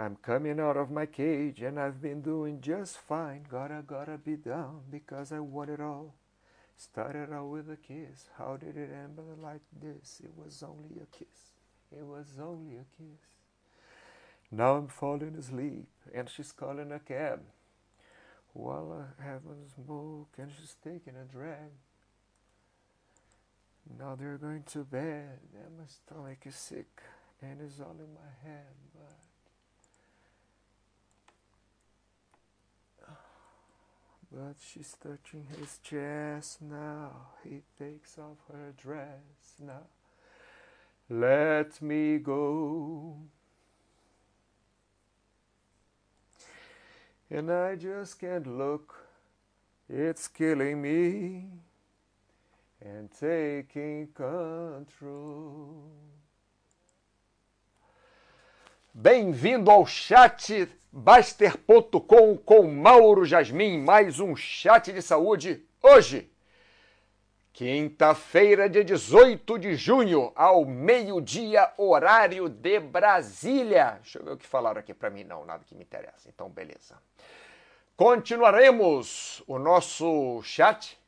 I'm coming out of my cage and I've been doing just fine. Gotta, gotta be down because I want it all. Started out with a kiss. How did it end like this? It was only a kiss. It was only a kiss. Now I'm falling asleep and she's calling a cab. While I have a smoke and she's taking a drag. Now they're going to bed and my stomach is sick and it's all in my head, but she's touching his chest now. He takes off her dress now. Let me go. And I just can't look. It's killing me and taking control. Bem-vindo ao chat Baster.com com Mauro Jasmin, mais um chat de saúde hoje, quinta-feira, dia 18 de junho, ao meio-dia, horário de Brasília. Deixa eu ver o que falaram aqui para mim, não, nada que me interessa, então beleza. Continuaremos o nosso chat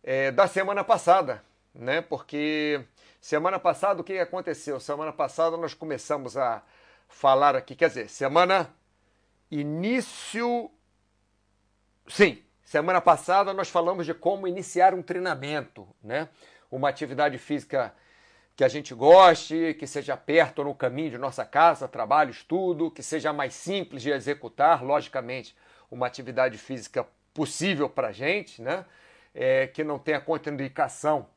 é, da semana passada, né? Porque semana passada o que aconteceu? Semana passada nós começamos a falar aqui, quer dizer, semana início. Sim, semana passada nós falamos de como iniciar um treinamento, né? Uma atividade física que a gente goste, que seja perto no caminho de nossa casa, trabalho, estudo, que seja mais simples de executar, logicamente, uma atividade física possível para a gente, né? É, que não tenha contraindicação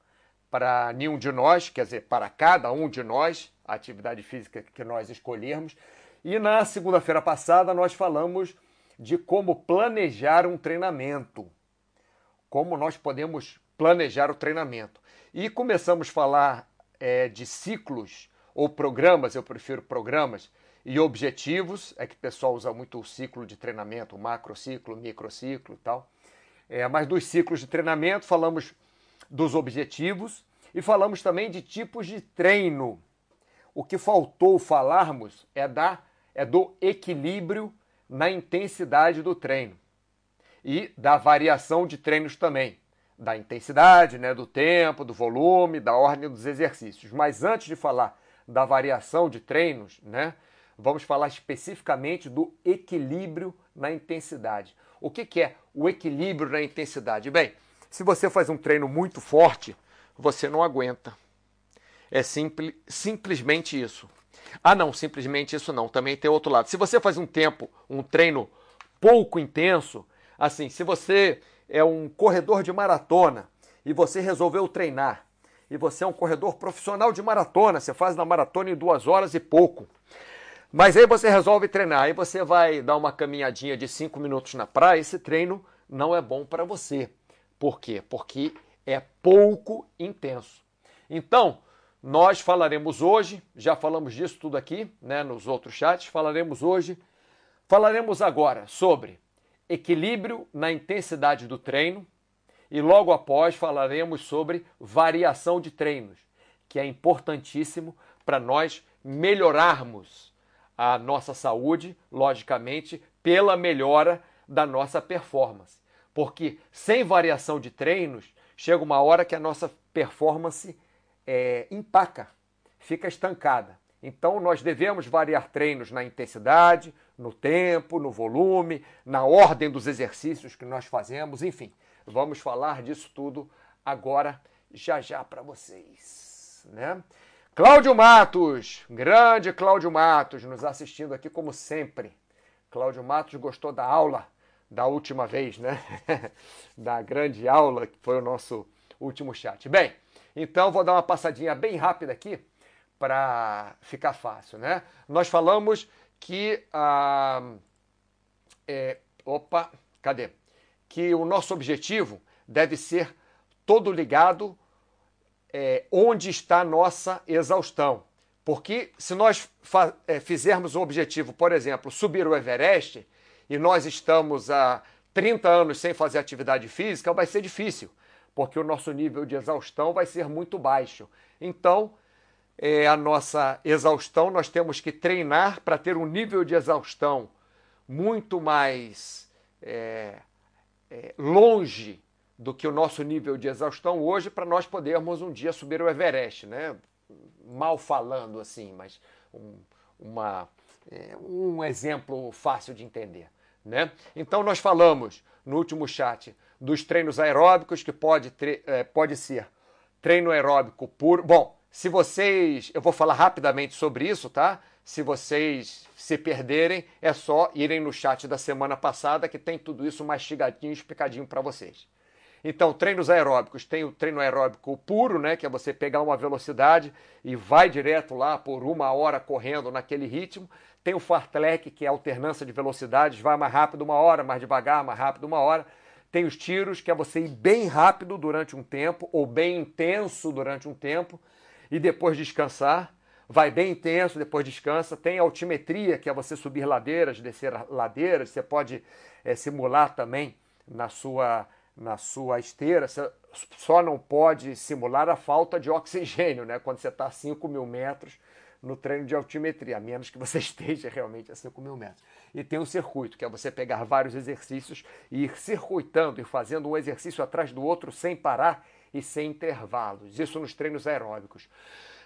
para nenhum de nós, quer dizer, para cada um de nós, a atividade física que nós escolhermos. E na segunda-feira passada nós falamos de como planejar um treinamento. Como nós podemos planejar o treinamento. E começamos a falar é, de ciclos ou programas, eu prefiro programas, e objetivos, é que o pessoal usa muito o ciclo de treinamento, o macrociclo, microciclo e tal. É, mas dos ciclos de treinamento falamos dos objetivos e falamos também de tipos de treino. O que faltou falarmos é da é do equilíbrio na intensidade do treino e da variação de treinos também, da intensidade, né, do tempo, do volume, da ordem dos exercícios. Mas antes de falar da variação de treinos, né, vamos falar especificamente do equilíbrio na intensidade. O que, que é o equilíbrio na intensidade? Bem, se você faz um treino muito forte, você não aguenta. É simples, simplesmente isso. Ah, não, simplesmente isso não. Também tem outro lado. Se você faz um tempo, um treino pouco intenso, assim, se você é um corredor de maratona e você resolveu treinar, e você é um corredor profissional de maratona, você faz na maratona em duas horas e pouco. Mas aí você resolve treinar, aí você vai dar uma caminhadinha de cinco minutos na praia, esse treino não é bom para você. Por quê? Porque é pouco intenso. Então, nós falaremos hoje, já falamos disso tudo aqui, né, nos outros chats, falaremos hoje, falaremos agora sobre equilíbrio na intensidade do treino e logo após falaremos sobre variação de treinos, que é importantíssimo para nós melhorarmos a nossa saúde, logicamente, pela melhora da nossa performance. Porque sem variação de treinos, chega uma hora que a nossa performance é, empaca, fica estancada. Então, nós devemos variar treinos na intensidade, no tempo, no volume, na ordem dos exercícios que nós fazemos, enfim. Vamos falar disso tudo agora, já já para vocês. Né? Cláudio Matos, grande Cláudio Matos, nos assistindo aqui como sempre. Cláudio Matos gostou da aula da última vez, né? da grande aula que foi o nosso último chat. Bem, então, vou dar uma passadinha bem rápida aqui para ficar fácil, né? Nós falamos que ah, é, opa, cadê? Que o nosso objetivo deve ser todo ligado é, onde está a nossa exaustão. Porque se nós é, fizermos um objetivo, por exemplo, subir o Everest, e nós estamos há 30 anos sem fazer atividade física, vai ser difícil porque o nosso nível de exaustão vai ser muito baixo. Então, é, a nossa exaustão, nós temos que treinar para ter um nível de exaustão muito mais é, é, longe do que o nosso nível de exaustão hoje, para nós podermos um dia subir o Everest, né? Mal falando assim, mas um, uma, é, um exemplo fácil de entender. Né? Então nós falamos no último chat dos treinos aeróbicos, que pode, é, pode ser treino aeróbico puro. Bom, se vocês. Eu vou falar rapidamente sobre isso, tá? Se vocês se perderem, é só irem no chat da semana passada que tem tudo isso mastigadinho, explicadinho para vocês. Então, treinos aeróbicos, tem o treino aeróbico puro, né, que é você pegar uma velocidade e vai direto lá por uma hora correndo naquele ritmo. Tem o fartlek, que é alternância de velocidades, vai mais rápido uma hora, mais devagar, mais rápido uma hora. Tem os tiros, que é você ir bem rápido durante um tempo, ou bem intenso durante um tempo, e depois descansar. Vai bem intenso, depois descansa. Tem altimetria, que é você subir ladeiras, descer ladeiras. Você pode é, simular também na sua, na sua esteira. Você só não pode simular a falta de oxigênio, né? Quando você está a 5 mil metros no treino de altimetria, a menos que você esteja realmente a 5 mil metros. E tem o circuito, que é você pegar vários exercícios e ir circuitando e fazendo um exercício atrás do outro sem parar e sem intervalos. Isso nos treinos aeróbicos.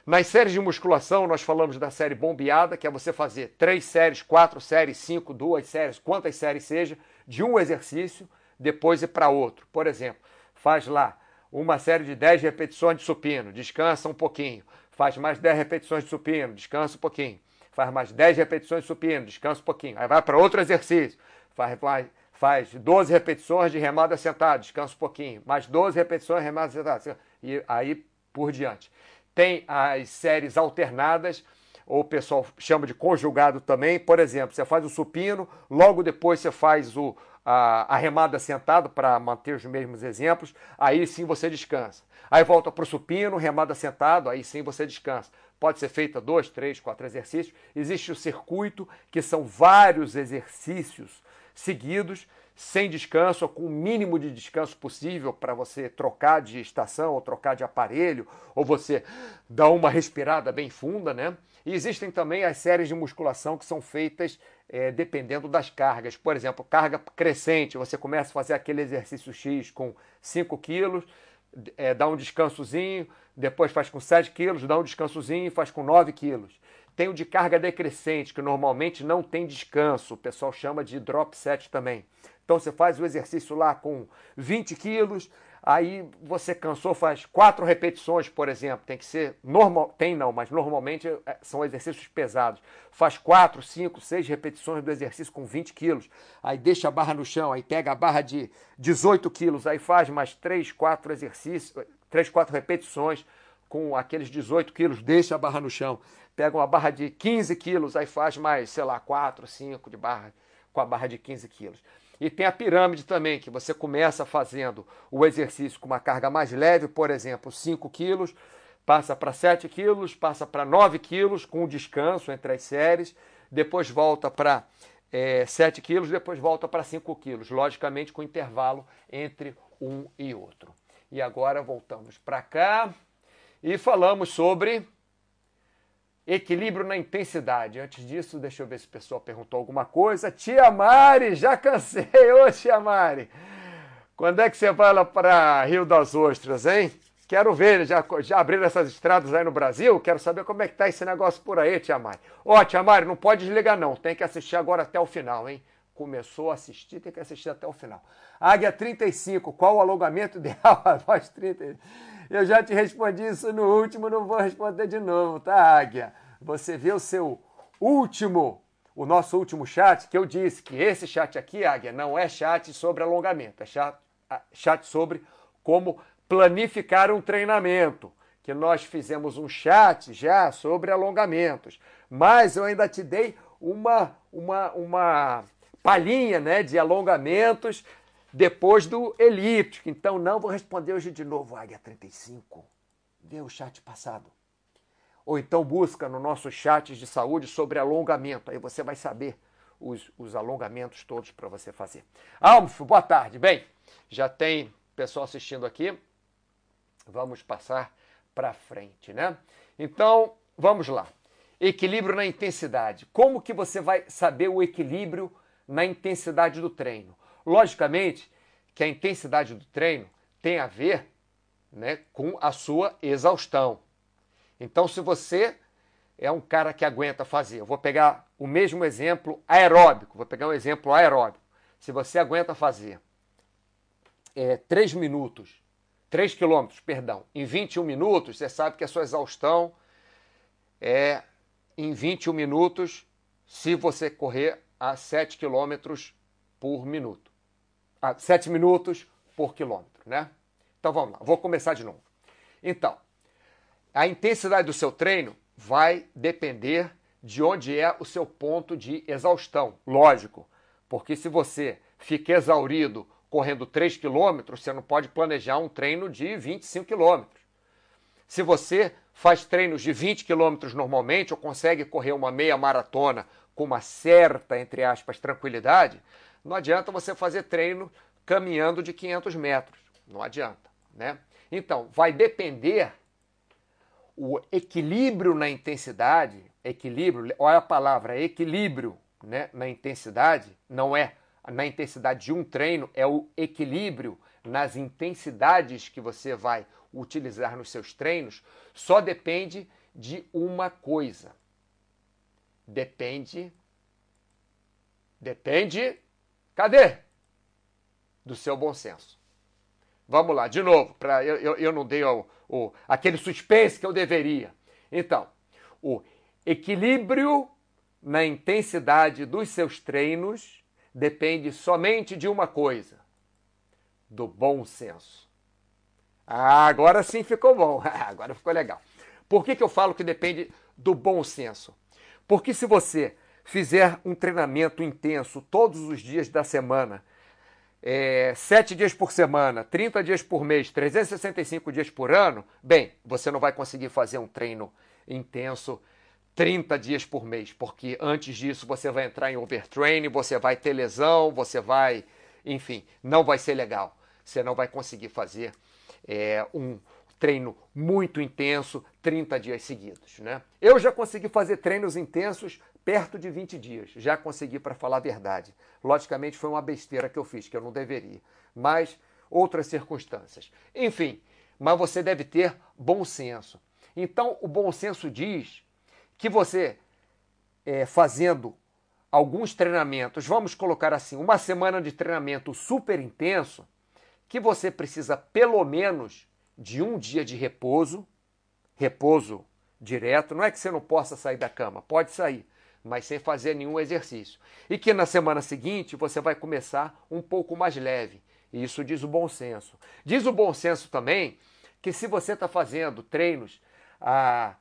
Nas séries de musculação, nós falamos da série bombeada, que é você fazer três séries, quatro séries, cinco, duas séries, quantas séries seja, de um exercício, depois ir para outro. Por exemplo, faz lá uma série de 10 repetições de supino, descansa um pouquinho faz mais 10 repetições de supino, descansa um pouquinho. Faz mais 10 repetições de supino, descansa um pouquinho. Aí vai para outro exercício, faz, faz, faz 12 repetições de remada sentada, descansa um pouquinho. Mais 12 repetições de remada sentada. E aí por diante. Tem as séries alternadas, ou o pessoal chama de conjugado também. Por exemplo, você faz o supino, logo depois você faz o, a, a remada sentado, para manter os mesmos exemplos, aí sim você descansa. Aí volta para o supino, remada sentado, aí sim você descansa. Pode ser feita dois, três, quatro exercícios. Existe o circuito, que são vários exercícios seguidos, sem descanso, ou com o mínimo de descanso possível para você trocar de estação ou trocar de aparelho, ou você dar uma respirada bem funda, né? E existem também as séries de musculação que são feitas é, dependendo das cargas. Por exemplo, carga crescente, você começa a fazer aquele exercício X com 5 quilos, é, dá um descansozinho, depois faz com 7 quilos, dá um descansozinho e faz com 9 quilos. Tem o de carga decrescente, que normalmente não tem descanso, o pessoal chama de drop set também. Então você faz o exercício lá com 20 quilos, aí você cansou, faz quatro repetições, por exemplo. Tem que ser normal, tem não, mas normalmente é, são exercícios pesados. Faz quatro, cinco, seis repetições do exercício com 20 quilos. Aí deixa a barra no chão, aí pega a barra de 18 quilos, aí faz mais três, quatro exercícios, três, quatro repetições com aqueles 18 quilos, deixa a barra no chão. Pega uma barra de 15 quilos, aí faz mais, sei lá, quatro, cinco de barra com a barra de 15 quilos. E tem a pirâmide também, que você começa fazendo o exercício com uma carga mais leve, por exemplo, 5 quilos, passa para 7 quilos, passa para 9 quilos, com descanso entre as séries, depois volta para é, 7 quilos, depois volta para 5 quilos, logicamente com intervalo entre um e outro. E agora voltamos para cá e falamos sobre Equilíbrio na intensidade. Antes disso, deixa eu ver se o pessoal perguntou alguma coisa. Tia Mari, já cansei. Ô, tia Mari, quando é que você vai lá para Rio das Ostras, hein? Quero ver, já, já abriram essas estradas aí no Brasil? Quero saber como é que tá esse negócio por aí, tia Mari. Ó, tia Mari, não pode desligar não, tem que assistir agora até o final, hein? Começou a assistir, tem que assistir até o final. Águia 35, qual o alongamento ideal? A voz 30. Eu já te respondi isso no último, não vou responder de novo, tá, Águia? Você vê o seu último, o nosso último chat, que eu disse que esse chat aqui, Águia, não é chat sobre alongamento, é chat, chat sobre como planificar um treinamento. Que nós fizemos um chat já sobre alongamentos, mas eu ainda te dei uma, uma, uma palhinha né, de alongamentos depois do elíptico. Então não vou responder hoje de novo, Águia 35. Vê o chat passado. Ou então busca no nosso chat de saúde sobre alongamento. Aí você vai saber os, os alongamentos todos para você fazer. Almfo, boa tarde. Bem, já tem pessoal assistindo aqui. Vamos passar para frente, né? Então, vamos lá. Equilíbrio na intensidade. Como que você vai saber o equilíbrio na intensidade do treino? Logicamente que a intensidade do treino tem a ver né, com a sua exaustão. Então, se você é um cara que aguenta fazer, eu vou pegar o mesmo exemplo aeróbico, vou pegar um exemplo aeróbico. Se você aguenta fazer é, 3 minutos, 3 quilômetros, perdão, em 21 minutos, você sabe que a sua exaustão é em 21 minutos se você correr a 7 quilômetros por minuto. A 7 minutos por quilômetro, né? Então vamos lá, vou começar de novo. Então, a intensidade do seu treino vai depender de onde é o seu ponto de exaustão. Lógico, porque se você fica exaurido correndo 3 quilômetros, você não pode planejar um treino de 25 quilômetros. Se você faz treinos de 20 quilômetros normalmente ou consegue correr uma meia maratona com uma certa, entre aspas, tranquilidade, não adianta você fazer treino caminhando de 500 metros. Não adianta, né? Então, vai depender o equilíbrio na intensidade, equilíbrio, olha a palavra, equilíbrio né, na intensidade, não é na intensidade de um treino é o equilíbrio nas intensidades que você vai utilizar nos seus treinos, só depende de uma coisa. Depende. Depende. Cadê? Do seu bom senso. Vamos lá, de novo, para eu, eu, eu, não dei o, o, aquele suspense que eu deveria. Então, o equilíbrio na intensidade dos seus treinos depende somente de uma coisa: do bom senso. Ah, agora sim ficou bom. agora ficou legal. Por que, que eu falo que depende do bom senso? Porque se você fizer um treinamento intenso todos os dias da semana, é, sete dias por semana, 30 dias por mês, 365 dias por ano, bem, você não vai conseguir fazer um treino intenso 30 dias por mês, porque antes disso você vai entrar em overtraining, você vai ter lesão, você vai, enfim, não vai ser legal. Você não vai conseguir fazer é, um treino muito intenso 30 dias seguidos, né? Eu já consegui fazer treinos intensos perto de 20 dias, já consegui para falar a verdade. Logicamente foi uma besteira que eu fiz, que eu não deveria, mas outras circunstâncias. Enfim, mas você deve ter bom senso. Então, o bom senso diz que você, é, fazendo alguns treinamentos, vamos colocar assim, uma semana de treinamento super intenso, que você precisa pelo menos de um dia de repouso, repouso direto, não é que você não possa sair da cama, pode sair, mas sem fazer nenhum exercício. E que na semana seguinte você vai começar um pouco mais leve. Isso diz o bom senso. Diz o bom senso também que se você está fazendo treinos a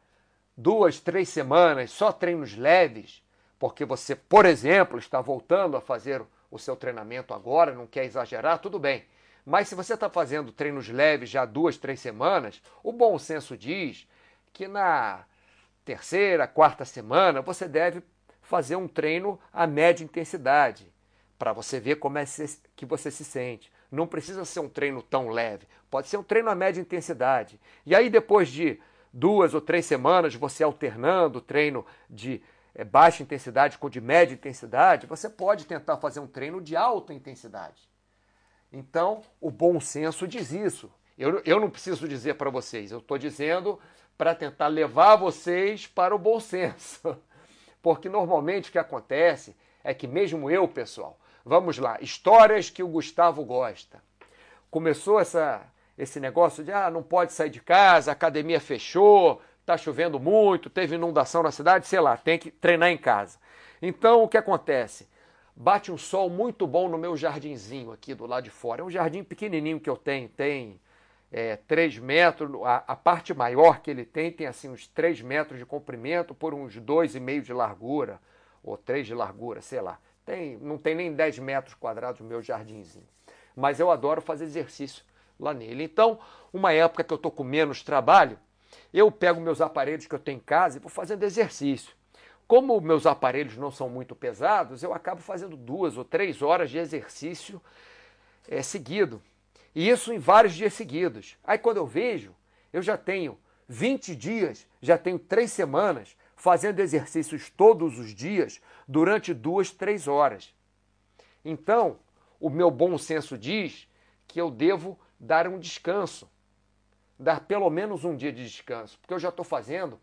duas, três semanas, só treinos leves, porque você, por exemplo, está voltando a fazer o seu treinamento agora, não quer exagerar, tudo bem. Mas se você está fazendo treinos leves já duas, três semanas, o bom senso diz que na terceira, quarta semana você deve fazer um treino a média intensidade, para você ver como é que você se sente. Não precisa ser um treino tão leve, pode ser um treino a média intensidade. E aí, depois de duas ou três semanas, você alternando treino de é, baixa intensidade com de média intensidade, você pode tentar fazer um treino de alta intensidade. Então, o bom senso diz isso. Eu, eu não preciso dizer para vocês, eu estou dizendo para tentar levar vocês para o bom senso. Porque normalmente o que acontece é que, mesmo eu, pessoal, vamos lá, histórias que o Gustavo gosta. Começou essa, esse negócio de ah, não pode sair de casa, a academia fechou, está chovendo muito, teve inundação na cidade, sei lá, tem que treinar em casa. Então o que acontece? Bate um sol muito bom no meu jardinzinho aqui do lado de fora. É um jardim pequenininho que eu tenho, tem é, 3 metros, a, a, parte maior que ele tem tem assim uns 3 metros de comprimento por uns 2,5 de largura, ou 3 de largura, sei lá. Tem, não tem nem 10 metros quadrados o meu jardinzinho. Mas eu adoro fazer exercício lá nele. Então, uma época que eu estou com menos trabalho, eu pego meus aparelhos que eu tenho em casa e vou fazendo exercício. Como meus aparelhos não são muito pesados, eu acabo fazendo duas ou três horas de exercício é, seguido. E isso em vários dias seguidos. Aí quando eu vejo, eu já tenho 20 dias, já tenho três semanas fazendo exercícios todos os dias durante duas, três horas. Então, o meu bom senso diz que eu devo dar um descanso, dar pelo menos um dia de descanso, porque eu já estou fazendo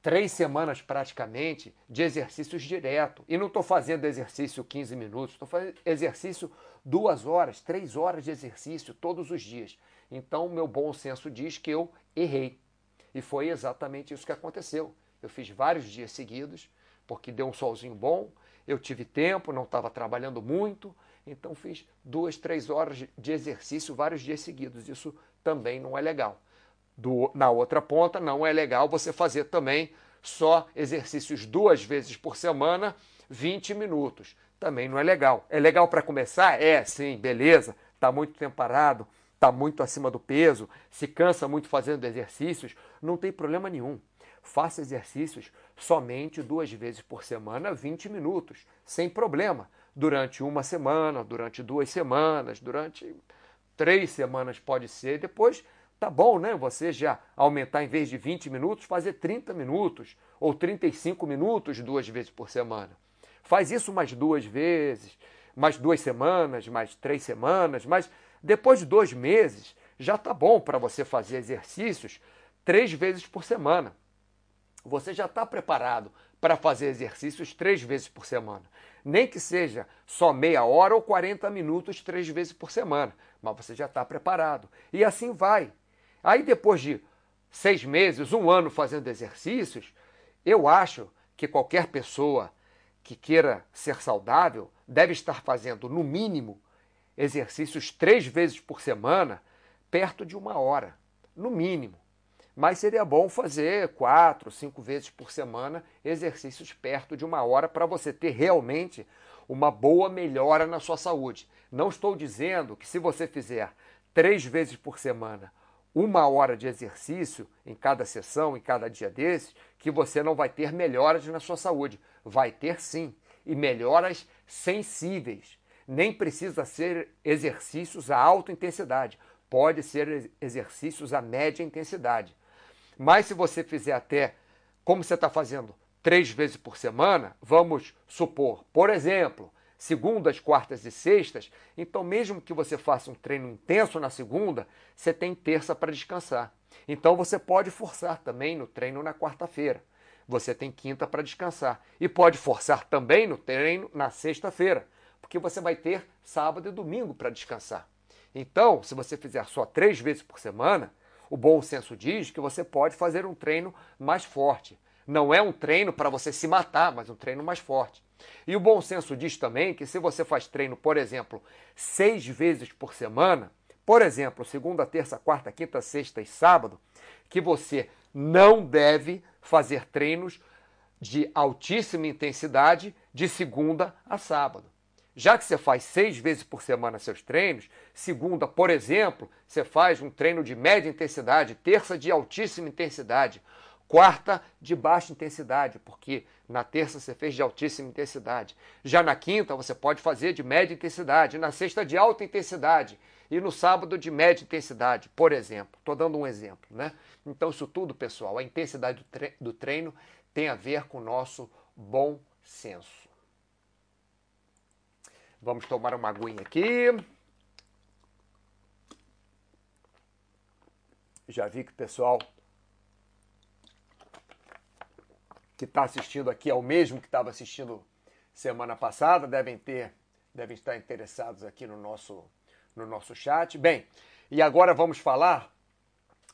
três semanas praticamente de exercícios direto. E não estou fazendo exercício 15 minutos, estou fazendo exercício duas horas, três horas de exercício todos os dias. Então, meu bom senso diz que eu errei. E foi exatamente isso que aconteceu. Eu fiz vários dias seguidos, porque deu um solzinho bom, eu tive tempo, não estava trabalhando muito, então fiz duas, três horas de exercício vários dias seguidos. Isso também não é legal. Do, na outra ponta, não é legal você fazer também só exercícios duas vezes por semana, 20 minutos. Também não é legal. É legal para começar? É, sim, beleza. Está muito tempo parado, está muito acima do peso, se cansa muito fazendo exercícios, não tem problema nenhum. Faça exercícios somente duas vezes por semana, 20 minutos, sem problema. Durante uma semana, durante duas semanas, durante três semanas pode ser. Depois tá bom, né? Você já aumentar em vez de 20 minutos, fazer 30 minutos ou 35 minutos duas vezes por semana. Faz isso mais duas vezes, mais duas semanas, mais três semanas, mas depois de dois meses já tá bom para você fazer exercícios três vezes por semana você já está preparado para fazer exercícios três vezes por semana. Nem que seja só meia hora ou 40 minutos três vezes por semana, mas você já está preparado. E assim vai. Aí depois de seis meses, um ano fazendo exercícios, eu acho que qualquer pessoa que queira ser saudável deve estar fazendo, no mínimo, exercícios três vezes por semana, perto de uma hora. No mínimo mas seria bom fazer quatro, cinco vezes por semana exercícios perto de uma hora para você ter realmente uma boa melhora na sua saúde. Não estou dizendo que se você fizer três vezes por semana uma hora de exercício em cada sessão, em cada dia desses, que você não vai ter melhoras na sua saúde. Vai ter sim, e melhoras sensíveis. Nem precisa ser exercícios a alta intensidade, pode ser exercícios a média intensidade. Mas se você fizer até, como você está fazendo, três vezes por semana, vamos supor, por exemplo, segundas, quartas e sextas, então mesmo que você faça um treino intenso na segunda, você tem terça para descansar. Então você pode forçar também no treino na quarta-feira. Você tem quinta para descansar. E pode forçar também no treino na sexta-feira, porque você vai ter sábado e domingo para descansar. Então, se você fizer só três vezes por semana, o bom senso diz que você pode fazer um treino mais forte. Não é um treino para você se matar, mas um treino mais forte. E o bom senso diz também que se você faz treino, por exemplo, seis vezes por semana, por exemplo, segunda, terça, quarta, quinta, sexta e sábado, que você não deve fazer treinos de altíssima intensidade de segunda a sábado. Já que você faz seis vezes por semana seus treinos, segunda, por exemplo, você faz um treino de média intensidade, terça de altíssima intensidade, quarta de baixa intensidade, porque na terça você fez de altíssima intensidade. Já na quinta você pode fazer de média intensidade, na sexta de alta intensidade e no sábado de média intensidade, por exemplo. Estou dando um exemplo, né? Então isso tudo, pessoal, a intensidade do treino tem a ver com o nosso bom senso. Vamos tomar uma aguinha aqui. Já vi que o pessoal que está assistindo aqui é o mesmo que estava assistindo semana passada, devem ter, devem estar interessados aqui no nosso, no nosso chat. Bem, e agora vamos falar,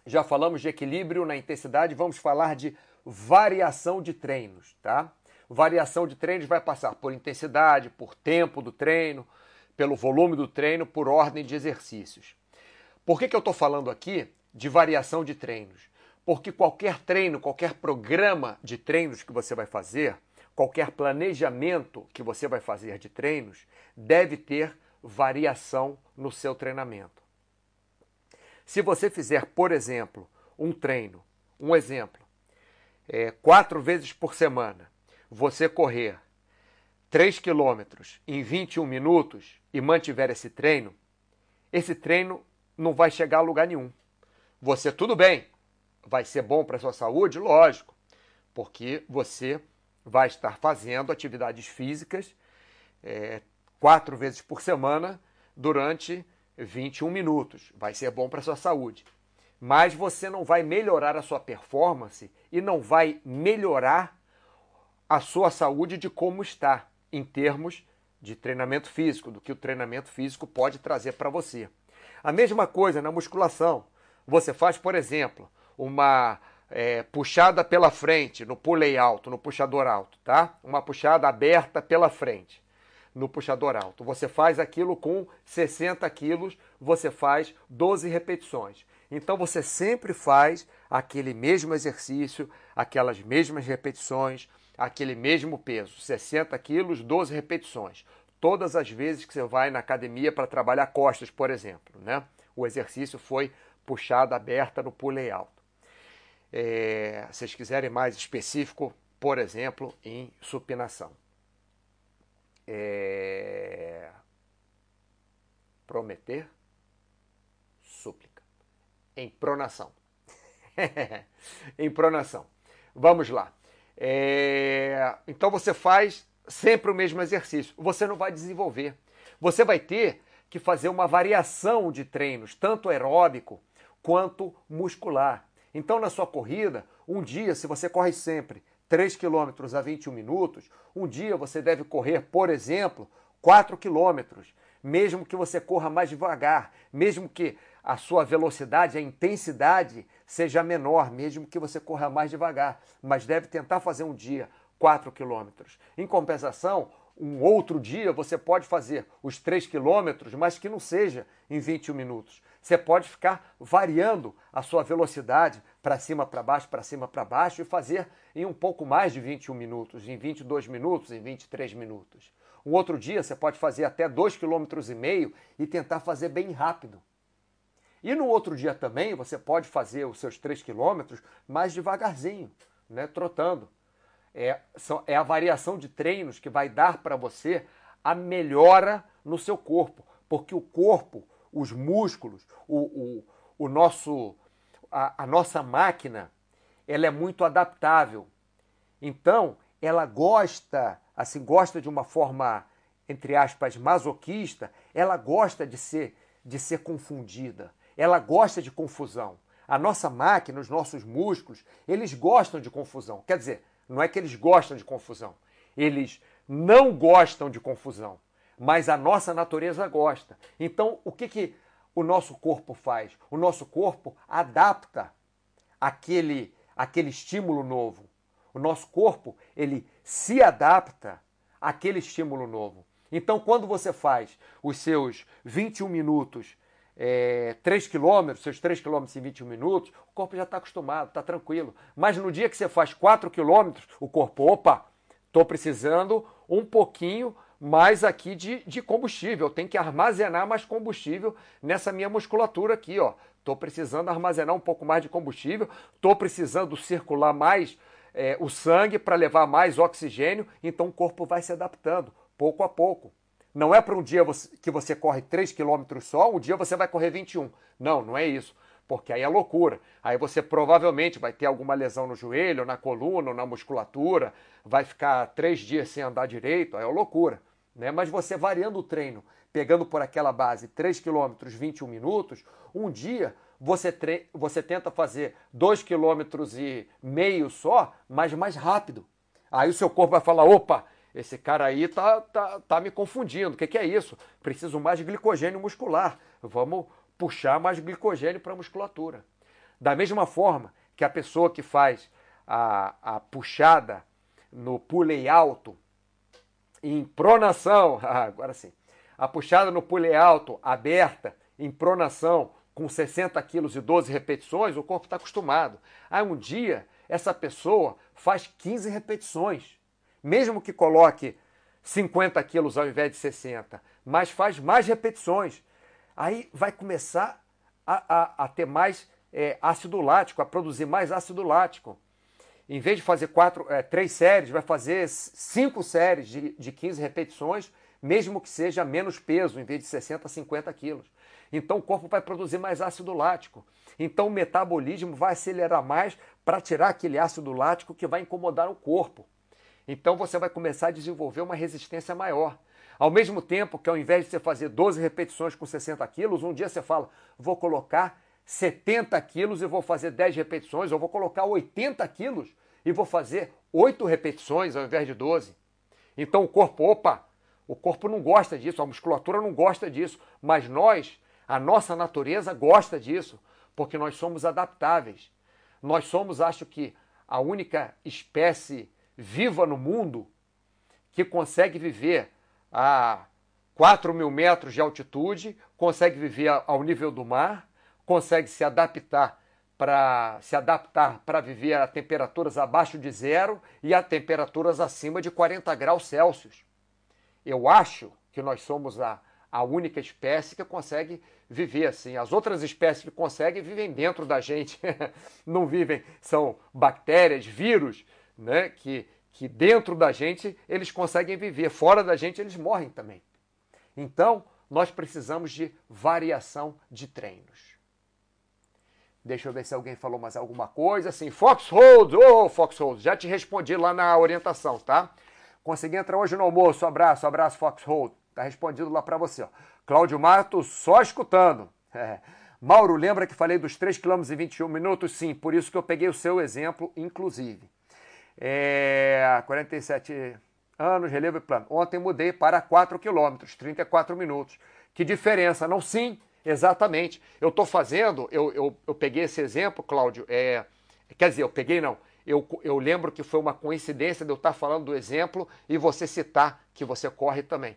já falamos de equilíbrio na intensidade, vamos falar de variação de treinos, tá? Variação de treinos vai passar por intensidade, por tempo do treino, pelo volume do treino, por ordem de exercícios. Por que, que eu estou falando aqui de variação de treinos? Porque qualquer treino, qualquer programa de treinos que você vai fazer, qualquer planejamento que você vai fazer de treinos, deve ter variação no seu treinamento. Se você fizer, por exemplo, um treino, um exemplo, é, quatro vezes por semana, você correr 3 quilômetros em 21 minutos e mantiver esse treino, esse treino não vai chegar a lugar nenhum. Você, tudo bem, vai ser bom para a sua saúde? Lógico, porque você vai estar fazendo atividades físicas é, quatro vezes por semana durante 21 minutos. Vai ser bom para a sua saúde. Mas você não vai melhorar a sua performance e não vai melhorar a sua saúde de como está, em termos de treinamento físico, do que o treinamento físico pode trazer para você. A mesma coisa na musculação. Você faz, por exemplo, uma é, puxada pela frente no pulley alto, no puxador alto, tá? Uma puxada aberta pela frente no puxador alto. Você faz aquilo com 60 quilos, você faz 12 repetições. Então você sempre faz aquele mesmo exercício, aquelas mesmas repetições, aquele mesmo peso, 60 quilos, 12 repetições. Todas as vezes que você vai na academia para trabalhar costas, por exemplo, né? O exercício foi puxada aberta no pulley alto. É, se vocês quiserem mais específico, por exemplo, em supinação. É... Prometer, súplica. Em pronação. em pronação. Vamos lá. É... Então você faz sempre o mesmo exercício. Você não vai desenvolver. Você vai ter que fazer uma variação de treinos, tanto aeróbico quanto muscular. Então, na sua corrida, um dia, se você corre sempre 3 km a 21 minutos, um dia você deve correr, por exemplo, 4 km, mesmo que você corra mais devagar, mesmo que a sua velocidade, a intensidade seja menor, mesmo que você corra mais devagar, mas deve tentar fazer um dia 4 km. Em compensação, um outro dia você pode fazer os 3 quilômetros, mas que não seja em 21 minutos. Você pode ficar variando a sua velocidade para cima, para baixo, para cima, para baixo e fazer em um pouco mais de 21 minutos, em 22 minutos, em 23 minutos. Um outro dia você pode fazer até 2,5 km e tentar fazer bem rápido. E no outro dia também você pode fazer os seus 3 km mais devagarzinho, né, trotando é, é a variação de treinos que vai dar para você a melhora no seu corpo. Porque o corpo, os músculos, o, o, o nosso, a, a nossa máquina, ela é muito adaptável. Então, ela gosta, assim, gosta de uma forma, entre aspas, masoquista, ela gosta de ser, de ser confundida. Ela gosta de confusão. A nossa máquina, os nossos músculos, eles gostam de confusão. Quer dizer, não é que eles gostam de confusão. Eles não gostam de confusão, mas a nossa natureza gosta. Então, o que, que o nosso corpo faz? O nosso corpo adapta aquele, aquele estímulo novo. O nosso corpo, ele se adapta àquele estímulo novo. Então, quando você faz os seus 21 minutos é, 3 quilômetros, seus 3 quilômetros em 21 minutos, o corpo já está acostumado, está tranquilo. Mas no dia que você faz 4 quilômetros, o corpo, opa, estou precisando um pouquinho mais aqui de, de combustível. Eu tenho que armazenar mais combustível nessa minha musculatura aqui, ó. Estou precisando armazenar um pouco mais de combustível, estou precisando circular mais é, o sangue para levar mais oxigênio, então o corpo vai se adaptando pouco a pouco. Não é para um dia que você corre 3 km só, um dia você vai correr 21. Não, não é isso. Porque aí é loucura. Aí você provavelmente vai ter alguma lesão no joelho, na coluna, ou na musculatura, vai ficar três dias sem andar direito, aí é loucura. Né? Mas você variando o treino, pegando por aquela base 3 km 21 minutos, um dia você, tre... você tenta fazer 2 km e meio só, mas mais rápido. Aí o seu corpo vai falar: opa, esse cara aí tá, tá, tá me confundindo. O que, que é isso? Preciso mais de glicogênio muscular. Vamos puxar mais glicogênio para a musculatura. Da mesma forma que a pessoa que faz a, a puxada no pulley alto em pronação, ah, agora sim, a puxada no pulley alto aberta em pronação com 60 quilos e 12 repetições, o corpo está acostumado. Aí um dia essa pessoa faz 15 repetições mesmo que coloque 50 quilos ao invés de 60, mas faz mais repetições. Aí vai começar a, a, a ter mais é, ácido lático, a produzir mais ácido lático. Em vez de fazer quatro, é, três séries, vai fazer cinco séries de, de 15 repetições, mesmo que seja menos peso, em vez de 60 a 50 quilos. Então o corpo vai produzir mais ácido lático. Então o metabolismo vai acelerar mais para tirar aquele ácido lático que vai incomodar o corpo. Então você vai começar a desenvolver uma resistência maior. Ao mesmo tempo que ao invés de você fazer 12 repetições com 60 quilos, um dia você fala, vou colocar 70 quilos e vou fazer 10 repetições, ou vou colocar 80 quilos e vou fazer 8 repetições ao invés de 12. Então o corpo, opa, o corpo não gosta disso, a musculatura não gosta disso, mas nós, a nossa natureza gosta disso, porque nós somos adaptáveis. Nós somos, acho que, a única espécie viva no mundo que consegue viver a 4 mil metros de altitude, consegue viver ao nível do mar, consegue se adaptar para se adaptar para viver a temperaturas abaixo de zero e a temperaturas acima de 40 graus Celsius. Eu acho que nós somos a, a única espécie que consegue viver assim. As outras espécies que conseguem vivem dentro da gente, não vivem, são bactérias, vírus, né, que, que dentro da gente eles conseguem viver, fora da gente eles morrem também. Então, nós precisamos de variação de treinos. Deixa eu ver se alguém falou mais alguma coisa. Assim, Foxhold, ô oh, Foxhold, já te respondi lá na orientação, tá? Consegui entrar hoje no almoço. Abraço, abraço, Foxhold. Tá respondido lá para você. Ó. Cláudio Matos, só escutando. É. Mauro, lembra que falei dos 3 km e 21 minutos? Sim, por isso que eu peguei o seu exemplo, inclusive. É, 47 anos, relevo e plano. Ontem mudei para 4 km, 34 minutos. Que diferença, não? Sim, exatamente. Eu estou fazendo, eu, eu, eu peguei esse exemplo, Cláudio, é, quer dizer, eu peguei não, eu, eu lembro que foi uma coincidência de eu estar falando do exemplo e você citar que você corre também.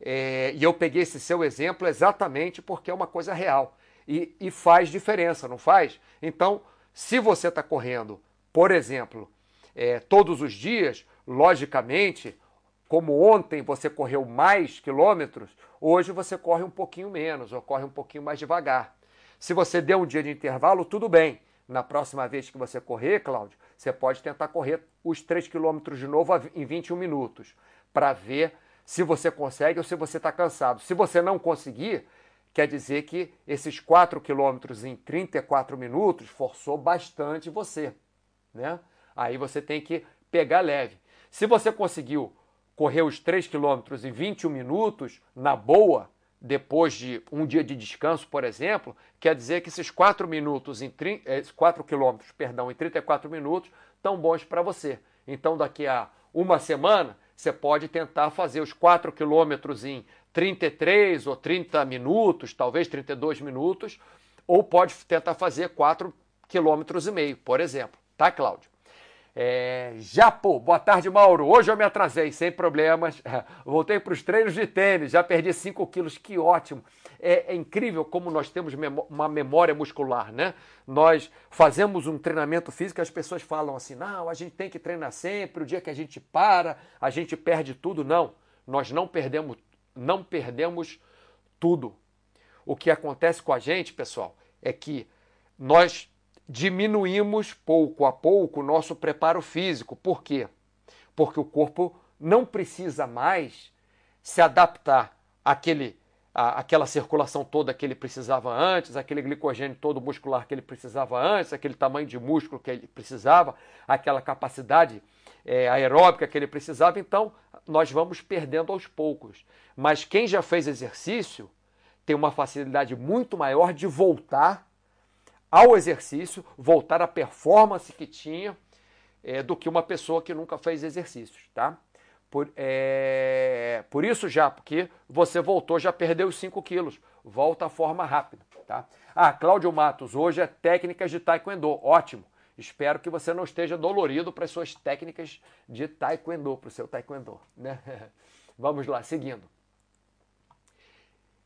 É, e eu peguei esse seu exemplo exatamente porque é uma coisa real. E, e faz diferença, não faz? Então, se você está correndo, por exemplo, é, todos os dias, logicamente, como ontem você correu mais quilômetros, hoje você corre um pouquinho menos, ou corre um pouquinho mais devagar. Se você deu um dia de intervalo, tudo bem. Na próxima vez que você correr, Cláudio, você pode tentar correr os 3 quilômetros de novo em 21 minutos, para ver se você consegue ou se você está cansado. Se você não conseguir, quer dizer que esses 4 quilômetros em 34 minutos forçou bastante você. Né? Aí você tem que pegar leve. Se você conseguiu correr os 3 quilômetros em 21 minutos, na boa, depois de um dia de descanso, por exemplo, quer dizer que esses 4 minutos em 4 eh, quilômetros, perdão, em 34 minutos estão bons para você. Então, daqui a uma semana, você pode tentar fazer os 4 quilômetros em 33 ou 30 minutos, talvez 32 minutos, ou pode tentar fazer 4 quilômetros e meio, por exemplo. Tá, Cláudio? É, Japo, boa tarde, Mauro. Hoje eu me atrasei, sem problemas. Voltei para os treinos de tênis, já perdi 5 quilos, que ótimo. É, é, incrível como nós temos uma memória muscular, né? Nós fazemos um treinamento físico, as pessoas falam assim: não, a gente tem que treinar sempre, o dia que a gente para, a gente perde tudo. Não, nós não perdemos, não perdemos tudo. O que acontece com a gente, pessoal, é que nós diminuímos pouco a pouco o nosso preparo físico. Por quê? Porque o corpo não precisa mais se adaptar àquele, à, àquela circulação toda que ele precisava antes, aquele glicogênio todo muscular que ele precisava antes, aquele tamanho de músculo que ele precisava, aquela capacidade é, aeróbica que ele precisava. Então, nós vamos perdendo aos poucos. Mas quem já fez exercício tem uma facilidade muito maior de voltar ao exercício, voltar à performance que tinha é, do que uma pessoa que nunca fez exercícios, tá? Por, é, por isso já, porque você voltou, já perdeu os 5 quilos. Volta à forma rápida, tá? Ah, Cláudio Matos, hoje é técnicas de taekwondo. Ótimo. Espero que você não esteja dolorido para as suas técnicas de taekwondo, para o seu taekwondo, né? Vamos lá, seguindo.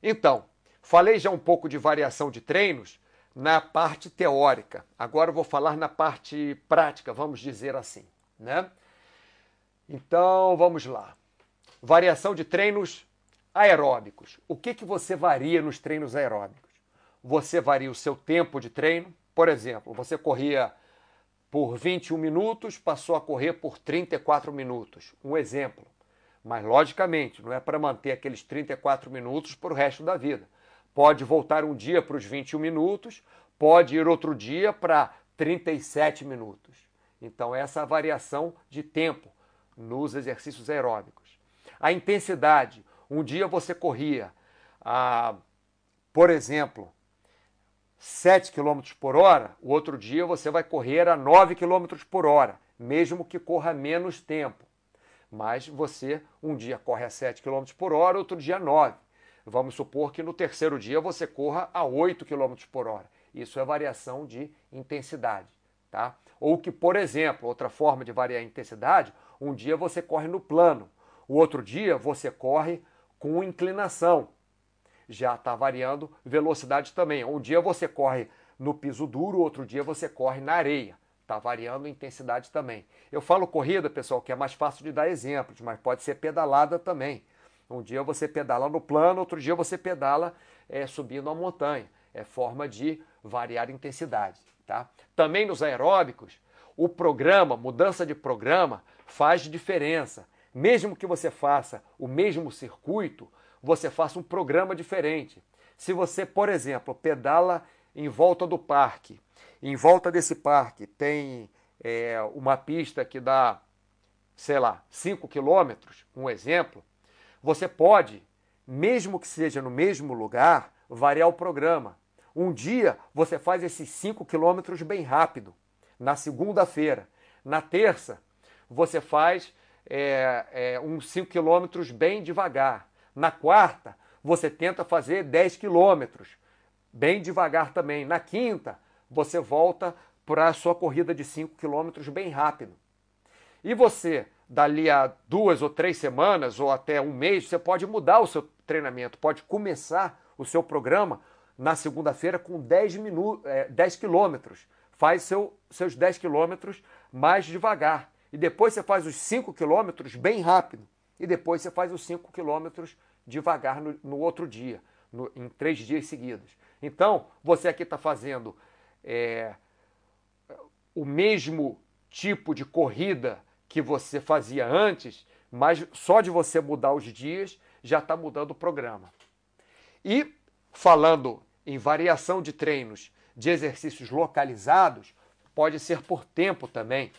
Então, falei já um pouco de variação de treinos, na parte teórica. Agora eu vou falar na parte prática, vamos dizer assim, né? Então, vamos lá. Variação de treinos aeróbicos. O que, que você varia nos treinos aeróbicos? Você varia o seu tempo de treino. Por exemplo, você corria por 21 minutos, passou a correr por 34 minutos. Um exemplo. Mas, logicamente, não é para manter aqueles 34 minutos para o resto da vida pode voltar um dia para os 21 minutos, pode ir outro dia para 37 minutos. Então, essa variação de tempo nos exercícios aeróbicos. A intensidade. Um dia você corria, a, por exemplo, 7 km por hora, o outro dia você vai correr a 9 km por hora, mesmo que corra menos tempo. Mas você um dia corre a 7 km por hora, outro dia a 9. Vamos supor que no terceiro dia você corra a 8 km por hora. Isso é variação de intensidade. Tá? Ou que, por exemplo, outra forma de variar a intensidade, um dia você corre no plano, o outro dia você corre com inclinação. Já está variando velocidade também. Um dia você corre no piso duro, outro dia você corre na areia. Está variando intensidade também. Eu falo corrida, pessoal, que é mais fácil de dar exemplos, mas pode ser pedalada também. Um dia você pedala no plano, outro dia você pedala é, subindo a montanha. É forma de variar intensidade. Tá? Também nos aeróbicos, o programa, mudança de programa, faz diferença. Mesmo que você faça o mesmo circuito, você faça um programa diferente. Se você, por exemplo, pedala em volta do parque, em volta desse parque tem é, uma pista que dá, sei lá, 5 quilômetros, um exemplo, você pode, mesmo que seja no mesmo lugar, variar o programa. Um dia você faz esses 5 quilômetros bem rápido, na segunda-feira. Na terça, você faz é, é, uns 5 quilômetros bem devagar. Na quarta, você tenta fazer 10 quilômetros, bem devagar também. Na quinta, você volta para a sua corrida de 5 quilômetros bem rápido. E você, dali a duas ou três semanas, ou até um mês, você pode mudar o seu treinamento, pode começar o seu programa na segunda-feira com 10, minutos, é, 10 quilômetros. Faz seu, seus 10 quilômetros mais devagar. E depois você faz os 5 quilômetros bem rápido. E depois você faz os 5 quilômetros devagar no, no outro dia, no, em três dias seguidos. Então, você aqui está fazendo é, o mesmo tipo de corrida que você fazia antes, mas só de você mudar os dias já está mudando o programa. E falando em variação de treinos de exercícios localizados, pode ser por tempo também.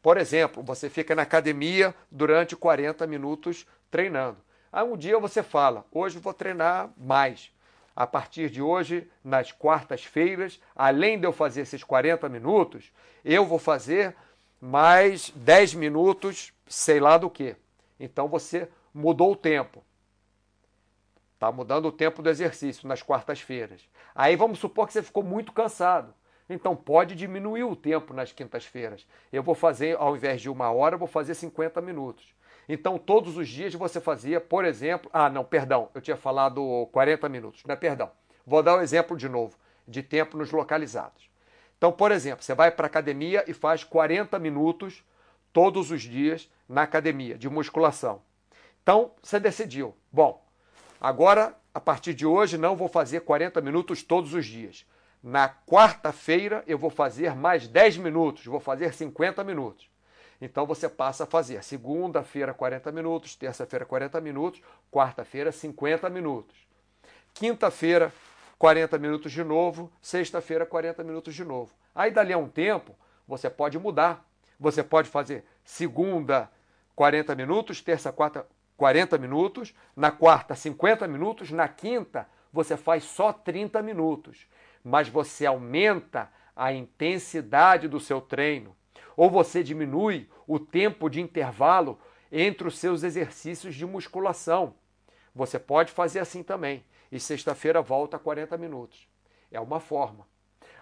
Por exemplo, você fica na academia durante 40 minutos treinando. Aí um dia você fala: hoje vou treinar mais. A partir de hoje, nas quartas-feiras, além de eu fazer esses 40 minutos, eu vou fazer mais 10 minutos, sei lá do que. Então você mudou o tempo. Está mudando o tempo do exercício nas quartas-feiras. Aí vamos supor que você ficou muito cansado. Então pode diminuir o tempo nas quintas-feiras. Eu vou fazer, ao invés de uma hora, vou fazer 50 minutos. Então todos os dias você fazia, por exemplo. Ah, não, perdão, eu tinha falado 40 minutos. Não é perdão. Vou dar o um exemplo de novo, de tempo nos localizados. Então, por exemplo, você vai para a academia e faz 40 minutos todos os dias na academia de musculação. Então, você decidiu, bom, Agora, a partir de hoje, não vou fazer 40 minutos todos os dias. Na quarta-feira, eu vou fazer mais 10 minutos, vou fazer 50 minutos. Então você passa a fazer segunda-feira 40 minutos, terça-feira 40 minutos, quarta-feira 50 minutos. Quinta-feira 40 minutos de novo, sexta-feira 40 minutos de novo. Aí dali a um tempo, você pode mudar. Você pode fazer segunda 40 minutos, terça, quarta, 40 minutos, na quarta 50 minutos, na quinta você faz só 30 minutos, mas você aumenta a intensidade do seu treino, ou você diminui o tempo de intervalo entre os seus exercícios de musculação. Você pode fazer assim também, e sexta-feira volta a 40 minutos. É uma forma.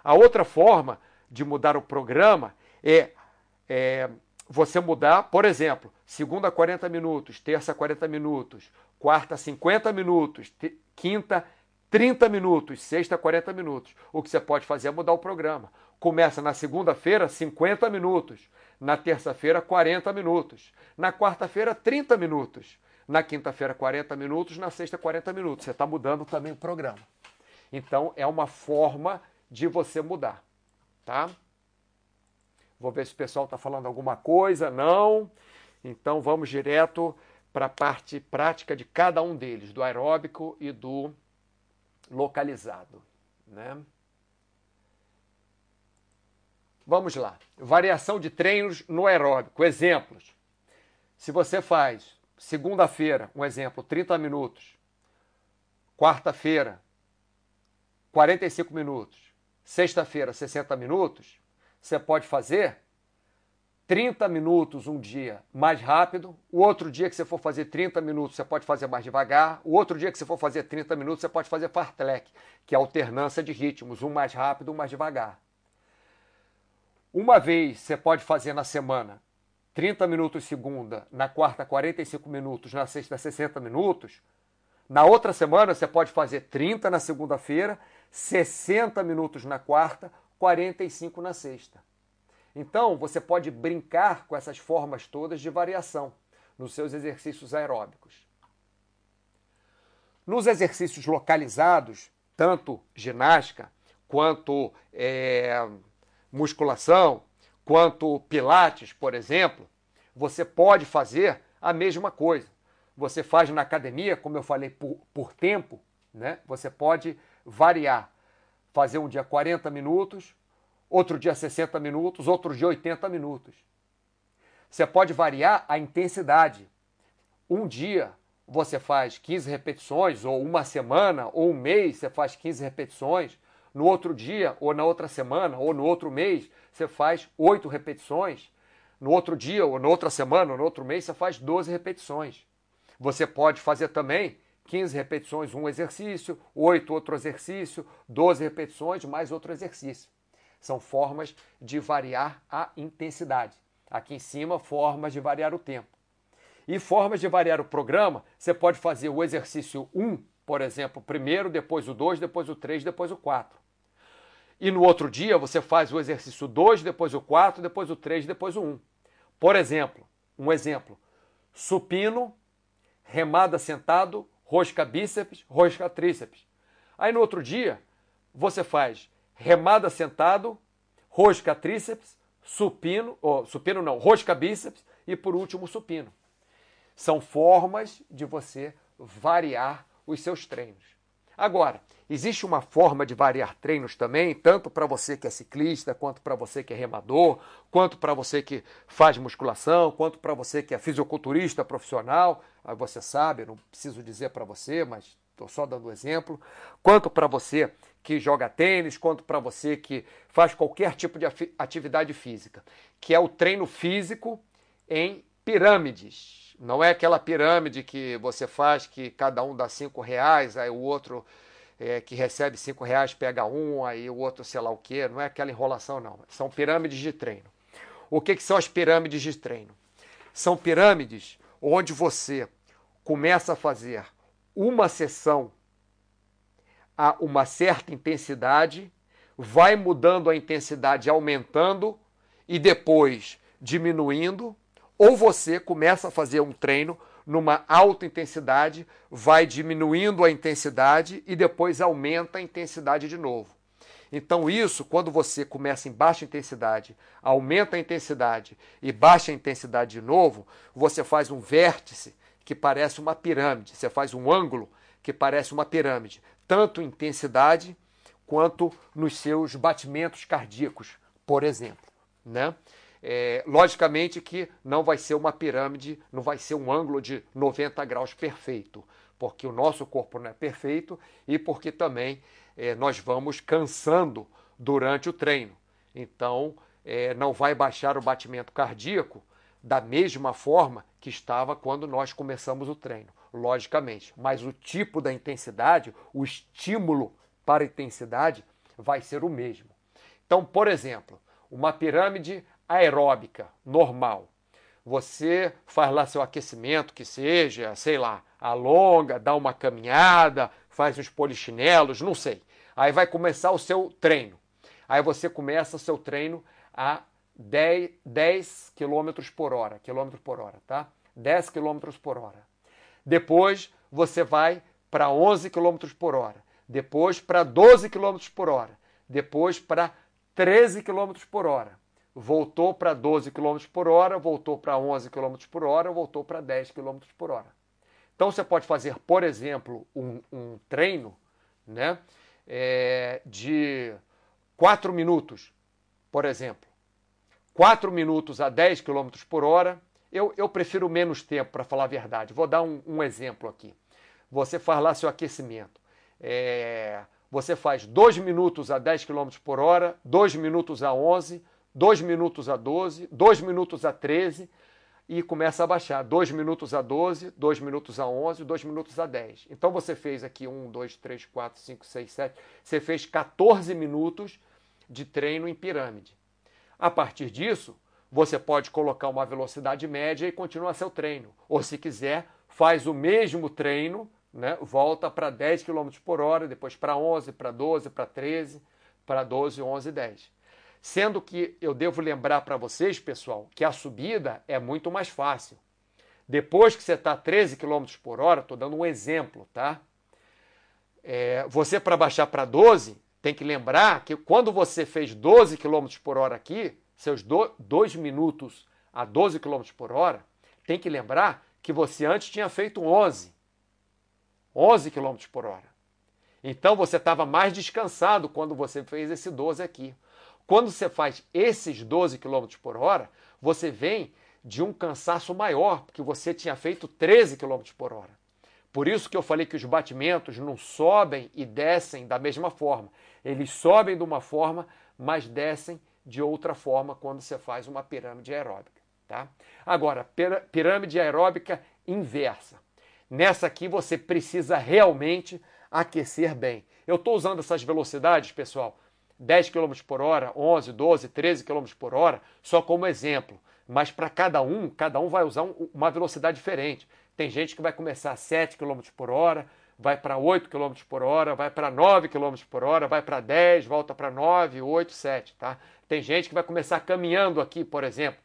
A outra forma de mudar o programa é, é você mudar, por exemplo, segunda 40 minutos, terça 40 minutos, quarta 50 minutos, quinta 30 minutos, sexta 40 minutos. O que você pode fazer é mudar o programa. Começa na segunda-feira 50 minutos, na terça-feira 40 minutos, na quarta-feira 30 minutos, na quinta-feira 40 minutos, na sexta 40 minutos. Você está mudando também o programa. Então é uma forma de você mudar, tá? Vou ver se o pessoal está falando alguma coisa. Não. Então vamos direto para a parte prática de cada um deles, do aeróbico e do localizado. Né? Vamos lá. Variação de treinos no aeróbico. Exemplos. Se você faz segunda-feira, um exemplo, 30 minutos. Quarta-feira, 45 minutos. Sexta-feira, 60 minutos. Você pode fazer 30 minutos um dia mais rápido, o outro dia que você for fazer 30 minutos, você pode fazer mais devagar, o outro dia que você for fazer 30 minutos, você pode fazer fartlek, que é alternância de ritmos, um mais rápido, um mais devagar. Uma vez você pode fazer na semana 30 minutos segunda, na quarta 45 minutos, na sexta 60 minutos. Na outra semana você pode fazer 30 na segunda-feira, 60 minutos na quarta, 45 na sexta. Então, você pode brincar com essas formas todas de variação nos seus exercícios aeróbicos. Nos exercícios localizados, tanto ginástica quanto é, musculação, quanto pilates, por exemplo, você pode fazer a mesma coisa. Você faz na academia, como eu falei, por, por tempo, né? você pode variar. Fazer um dia 40 minutos, outro dia 60 minutos, outro dia 80 minutos. Você pode variar a intensidade. Um dia você faz 15 repetições, ou uma semana, ou um mês você faz 15 repetições. No outro dia, ou na outra semana, ou no outro mês, você faz 8 repetições. No outro dia, ou na outra semana, ou no outro mês, você faz 12 repetições. Você pode fazer também 15 repetições, um exercício, 8 outro exercício, 12 repetições, mais outro exercício. São formas de variar a intensidade. Aqui em cima, formas de variar o tempo. E formas de variar o programa, você pode fazer o exercício 1, por exemplo, primeiro, depois o 2, depois o 3, depois o 4. E no outro dia você faz o exercício 2, depois o 4, depois o 3, depois o 1. Por exemplo, um exemplo: supino, remada sentado, rosca bíceps, rosca tríceps. Aí no outro dia você faz remada sentado, rosca tríceps, supino, ou supino não, rosca bíceps e por último supino. São formas de você variar os seus treinos. Agora, existe uma forma de variar treinos também, tanto para você que é ciclista, quanto para você que é remador, quanto para você que faz musculação, quanto para você que é fisiculturista profissional. Aí você sabe, não preciso dizer para você, mas estou só dando exemplo. Quanto para você que joga tênis, quanto para você que faz qualquer tipo de atividade física, que é o treino físico em pirâmides. Não é aquela pirâmide que você faz que cada um dá cinco reais, aí o outro é, que recebe cinco reais pega um, aí o outro sei lá o quê. Não é aquela enrolação, não. São pirâmides de treino. O que, que são as pirâmides de treino? São pirâmides onde você começa a fazer uma sessão a uma certa intensidade, vai mudando a intensidade, aumentando e depois diminuindo, ou você começa a fazer um treino numa alta intensidade, vai diminuindo a intensidade e depois aumenta a intensidade de novo. Então, isso, quando você começa em baixa intensidade, aumenta a intensidade e baixa a intensidade de novo, você faz um vértice que parece uma pirâmide, você faz um ângulo que parece uma pirâmide tanto intensidade quanto nos seus batimentos cardíacos, por exemplo. Né? É, logicamente que não vai ser uma pirâmide, não vai ser um ângulo de 90 graus perfeito, porque o nosso corpo não é perfeito e porque também é, nós vamos cansando durante o treino. Então, é, não vai baixar o batimento cardíaco da mesma forma que estava quando nós começamos o treino logicamente, mas o tipo da intensidade, o estímulo para a intensidade vai ser o mesmo. Então, por exemplo, uma pirâmide aeróbica normal. Você faz lá seu aquecimento, que seja, sei lá, alonga, dá uma caminhada, faz uns polichinelos, não sei. Aí vai começar o seu treino. Aí você começa o seu treino a 10, 10 km por hora, quilômetro por hora, tá? 10 km por hora. Depois você vai para 11 km por hora. Depois para 12 km por hora. Depois para 13 km por hora. Voltou para 12 km por hora, voltou para 11 km por hora, voltou para 10 km por hora. Então você pode fazer, por exemplo, um, um treino né? É, de 4 minutos, por exemplo. 4 minutos a 10 km por hora. Eu, eu prefiro menos tempo, para falar a verdade. Vou dar um, um, exemplo aqui. Você faz lá seu aquecimento. É, você faz 2 minutos a 10 km por hora, 2 minutos a 11, 2 minutos a 12, 2 minutos a 13 e começa a baixar. 2 minutos a 12, 2 minutos a 11, 2 minutos a 10. Então você fez aqui 1, 2, 3, 4, 5, 6, 7. Você fez 14 minutos de treino em pirâmide. A partir disso, você pode colocar uma velocidade média e continuar seu treino. Ou se quiser, faz o mesmo treino né? volta para 10 km por hora, depois para 11, para 12, para 13, para 12, 11, 10. Sendo que eu devo lembrar para vocês, pessoal, que a subida é muito mais fácil. Depois que você está 13 km por hora, estou dando um exemplo, tá? É, você para baixar para 12, tem que lembrar que quando você fez 12 km por hora aqui, seus 2 minutos a 12 km por hora, tem que lembrar que você antes tinha feito 11. 11 km por hora. Então você estava mais descansado quando você fez esse 12 aqui. Quando você faz esses 12 km por hora, você vem de um cansaço maior, porque você tinha feito 13 km por hora. Por isso que eu falei que os batimentos não sobem e descem da mesma forma. Eles sobem de uma forma, mas descem de outra forma quando você faz uma pirâmide aeróbica. Tá? Agora, pirâmide aeróbica inversa. Nessa aqui você precisa realmente aquecer bem. Eu estou usando essas velocidades, pessoal, 10 km por hora, 11, 12, 13 km por hora, só como exemplo. Mas para cada um, cada um vai usar um, uma velocidade diferente. Tem gente que vai começar a 7 km por hora, vai para 8 km por hora, vai para 9 km por hora, vai para 10, volta para 9, 8, 7, tá? Tem gente que vai começar caminhando aqui, por exemplo,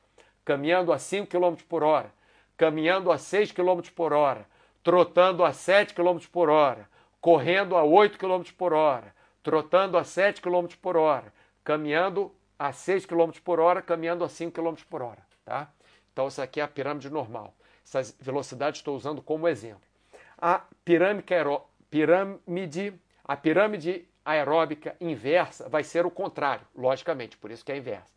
caminhando a 5 km por hora, caminhando a 6 km por hora, trotando a 7 km por hora, correndo a 8 km por hora, trotando a 7 km por hora, caminhando a 6 km por hora, caminhando a 5 km por hora. Tá? Então, isso aqui é a pirâmide normal. Essas velocidades estou usando como exemplo. A pirâmide, aeró... pirâmide, a pirâmide aeróbica inversa vai ser o contrário, logicamente, por isso que é inversa.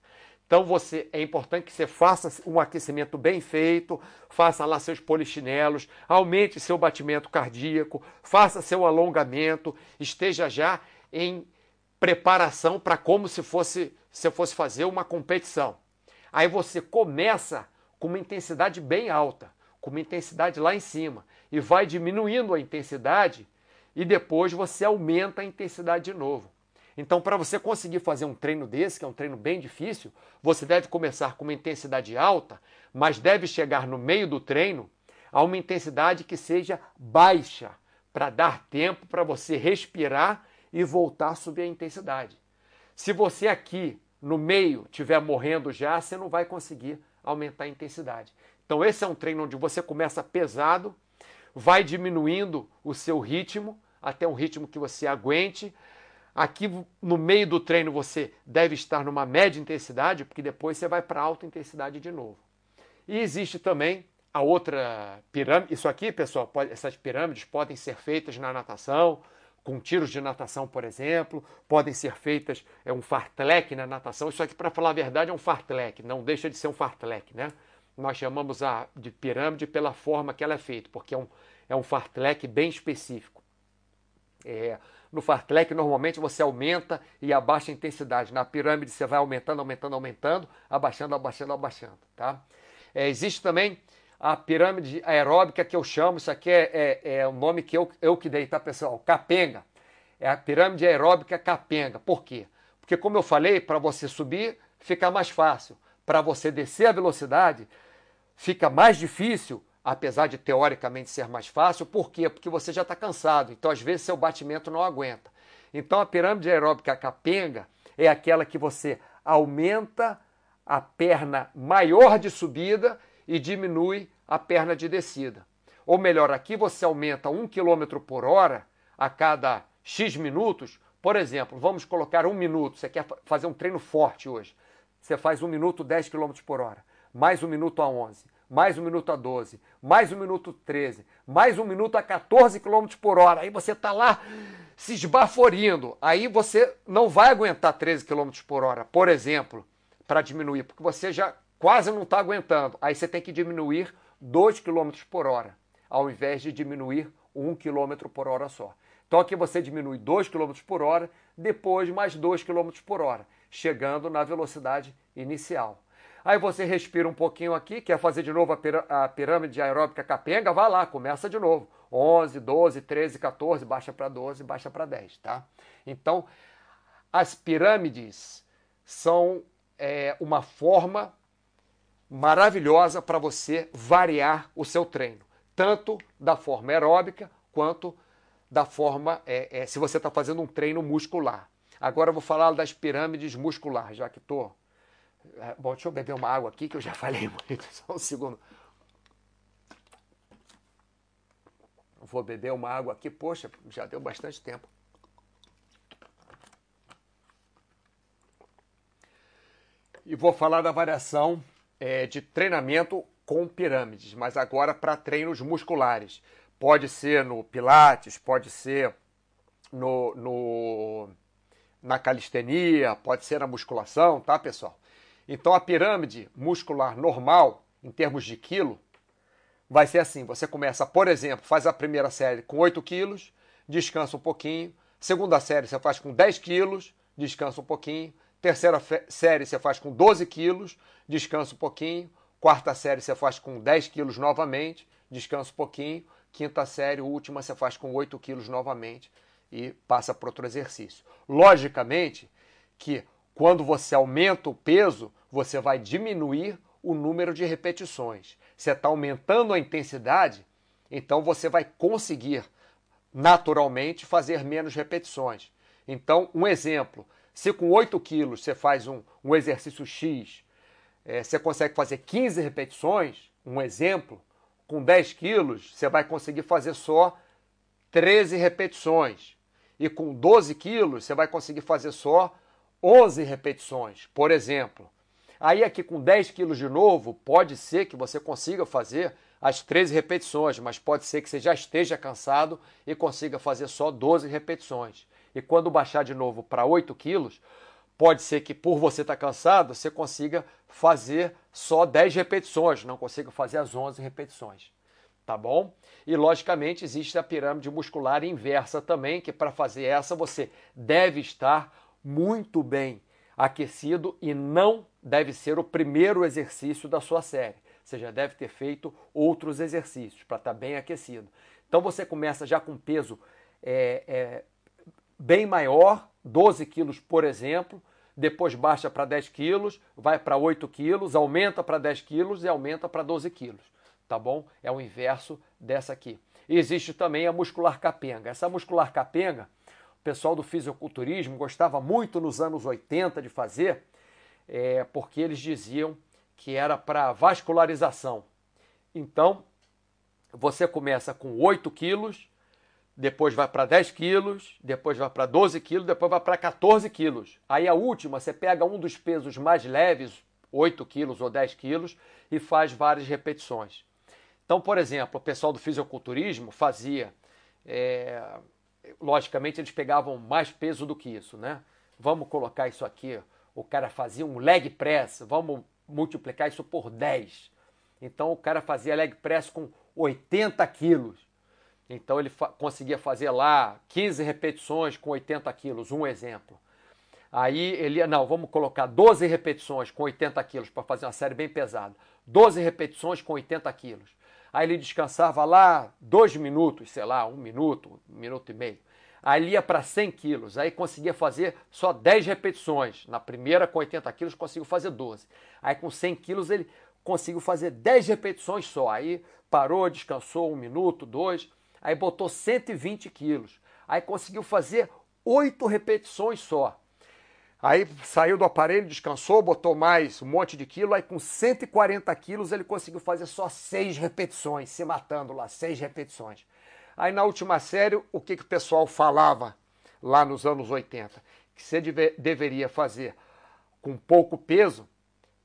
Então você é importante que você faça um aquecimento bem feito, faça lá seus polichinelos, aumente seu batimento cardíaco, faça seu alongamento, esteja já em preparação para como se fosse se fosse fazer uma competição. Aí você começa com uma intensidade bem alta, com uma intensidade lá em cima e vai diminuindo a intensidade e depois você aumenta a intensidade de novo. Então, para você conseguir fazer um treino desse, que é um treino bem difícil, você deve começar com uma intensidade alta, mas deve chegar no meio do treino a uma intensidade que seja baixa, para dar tempo para você respirar e voltar a subir a intensidade. Se você aqui no meio estiver morrendo já, você não vai conseguir aumentar a intensidade. Então, esse é um treino onde você começa pesado, vai diminuindo o seu ritmo até um ritmo que você aguente, Aqui no meio do treino você deve estar numa média intensidade, porque depois você vai para alta intensidade de novo. E existe também a outra pirâmide. Isso aqui, pessoal, pode, essas pirâmides podem ser feitas na natação, com tiros de natação, por exemplo, podem ser feitas é um fartlek na natação. Isso aqui, para falar a verdade, é um fartlek, não deixa de ser um fartlek, né? Nós chamamos a de pirâmide pela forma que ela é feita, porque é um, é um fartlek bem específico. É, no fartlek, normalmente você aumenta e abaixa a intensidade. Na pirâmide, você vai aumentando, aumentando, aumentando, abaixando, abaixando, abaixando. Tá? É, existe também a pirâmide aeróbica que eu chamo, isso aqui é, é, é o nome que eu, eu que dei, tá, pessoal? Capenga. É a pirâmide aeróbica capenga. Por quê? Porque, como eu falei, para você subir fica mais fácil. Para você descer a velocidade fica mais difícil apesar de teoricamente ser mais fácil. Por quê? Porque você já está cansado, então às vezes seu batimento não aguenta. Então a pirâmide aeróbica capenga é aquela que você aumenta a perna maior de subida e diminui a perna de descida. Ou melhor, aqui você aumenta 1 km por hora a cada X minutos. Por exemplo, vamos colocar um minuto. Você quer fazer um treino forte hoje. Você faz um minuto 10 km por hora, mais um minuto a 11 mais um minuto a 12, mais um minuto 13, mais um minuto a 14 km por hora. Aí você está lá se esbaforindo. Aí você não vai aguentar 13 km por hora, por exemplo, para diminuir, porque você já quase não está aguentando. Aí você tem que diminuir 2 km por hora, ao invés de diminuir 1 km por hora só. Então aqui você diminui 2 km por hora, depois mais 2 km por hora, chegando na velocidade inicial. Aí você respira um pouquinho aqui, quer fazer de novo a, pirâmide aeróbica capenga, vai lá, começa de novo. 11, 12, 13, 14, baixa para 12, baixa para 10, tá? Então, as pirâmides são é, uma forma maravilhosa para você variar o seu treino, tanto da forma aeróbica quanto da forma, é, é, se você está fazendo um treino muscular. Agora eu vou falar das pirâmides musculares, já que estou. É, bom, deixa eu beber uma água aqui que eu já falei muito, só um segundo. Vou beber uma água aqui, poxa, já deu bastante tempo. E vou falar da variação é, de treinamento com pirâmides, mas agora para treinos musculares. Pode ser no Pilates, pode ser no, no, na calistenia, pode ser na musculação, tá, pessoal? Então a pirâmide muscular normal, em termos de quilo, vai ser assim: você começa, por exemplo, faz a primeira série com 8 quilos, descansa um pouquinho. Segunda série você faz com 10 quilos, descansa um pouquinho. Terceira série você faz com 12 quilos, descansa um pouquinho. Quarta série você faz com 10 quilos novamente, descansa um pouquinho quinta série, última, você faz com 8 quilos novamente e passa para outro exercício. Logicamente que quando você aumenta o peso, você vai diminuir o número de repetições. Você está aumentando a intensidade, então você vai conseguir naturalmente fazer menos repetições. Então, um exemplo: se com 8 quilos você faz um, um exercício X, é, você consegue fazer 15 repetições, um exemplo, com 10 quilos, você vai conseguir fazer só 13 repetições. E com 12 quilos, você vai conseguir fazer só 11 repetições, por exemplo. Aí aqui com 10 quilos de novo, pode ser que você consiga fazer as 13 repetições, mas pode ser que você já esteja cansado e consiga fazer só 12 repetições. E quando baixar de novo para 8 quilos, Pode ser que por você estar tá cansado, você consiga fazer só 10 repetições, não consiga fazer as 11 repetições. Tá bom? E logicamente existe a pirâmide muscular inversa também, que para fazer essa você deve estar muito bem aquecido e não deve ser o primeiro exercício da sua série. Você já deve ter feito outros exercícios para estar tá bem aquecido. Então você começa já com peso é, é, bem maior, 12 quilos, por exemplo, depois baixa para 10 quilos, vai para 8 quilos, aumenta para 10 quilos e aumenta para 12 quilos, tá bom? É o inverso dessa aqui. E existe também a muscular capenga. Essa muscular capenga, o pessoal do fisiculturismo gostava muito nos anos 80 de fazer, é, porque eles diziam que era para vascularização. Então, você começa com 8 quilos, depois vai para 10 quilos, depois vai para 12 quilos, depois vai para 14 quilos. Aí a última, você pega um dos pesos mais leves, 8 quilos ou 10 quilos, e faz várias repetições. Então, por exemplo, o pessoal do fisiculturismo fazia, é, logicamente eles pegavam mais peso do que isso, né? Vamos colocar isso aqui, o cara fazia um leg press, vamos multiplicar isso por 10. Então o cara fazia leg press com 80 quilos. Então ele fa conseguia fazer lá 15 repetições com 80 quilos, um exemplo. Aí ele ia, não, vamos colocar 12 repetições com 80 quilos para fazer uma série bem pesada. 12 repetições com 80 quilos. Aí ele descansava lá dois minutos, sei lá, um minuto, um minuto e meio. Aí ele ia para 100 quilos, aí conseguia fazer só 10 repetições. Na primeira, com 80 quilos, conseguiu fazer 12. Aí com 100 quilos, ele conseguiu fazer 10 repetições só. Aí parou, descansou um minuto, dois aí botou 120 quilos, aí conseguiu fazer oito repetições só. Aí saiu do aparelho, descansou, botou mais um monte de quilo, aí com 140 quilos ele conseguiu fazer só seis repetições, se matando lá, seis repetições. Aí na última série, o que, que o pessoal falava lá nos anos 80? Que você deve, deveria fazer com pouco peso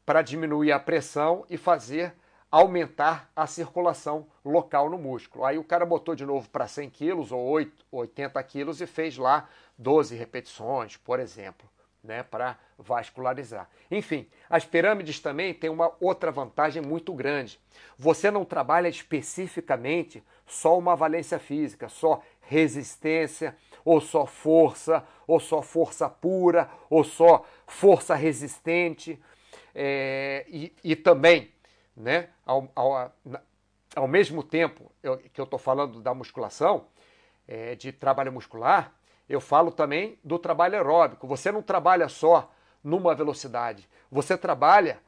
para diminuir a pressão e fazer aumentar a circulação local no músculo. Aí o cara botou de novo para 100 quilos ou 80 quilos e fez lá 12 repetições, por exemplo, né, para vascularizar. Enfim, as pirâmides também têm uma outra vantagem muito grande. Você não trabalha especificamente só uma valência física, só resistência, ou só força, ou só força pura, ou só força resistente. É, e, e também né? Ao, ao, ao mesmo tempo eu, que eu estou falando da musculação, é, de trabalho muscular, eu falo também do trabalho aeróbico. Você não trabalha só numa velocidade, você trabalha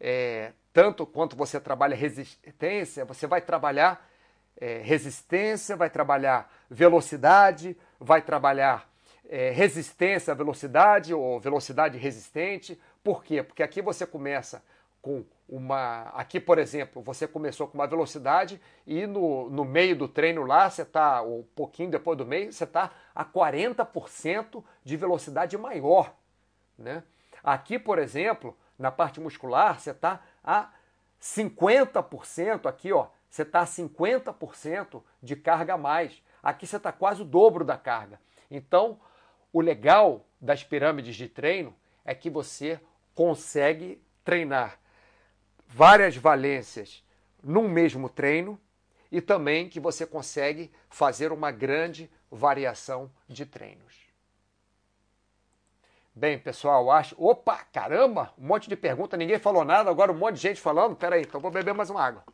é, tanto quanto você trabalha resistência, você vai trabalhar é, resistência, vai trabalhar velocidade, vai trabalhar é, resistência à velocidade ou velocidade resistente. Por quê? Porque aqui você começa com uma. Aqui, por exemplo, você começou com uma velocidade e no, no meio do treino lá, você está, um pouquinho depois do meio, você está a 40% de velocidade maior. Né? Aqui, por exemplo, na parte muscular, você está a 50%, aqui, ó, você está a 50% de carga a mais. Aqui você está quase o dobro da carga. Então, o legal das pirâmides de treino é que você consegue treinar várias valências num mesmo treino e também que você consegue fazer uma grande variação de treinos. Bem, pessoal, acho. Opa, caramba! Um monte de pergunta, ninguém falou nada, agora um monte de gente falando. Peraí, então vou beber mais uma água.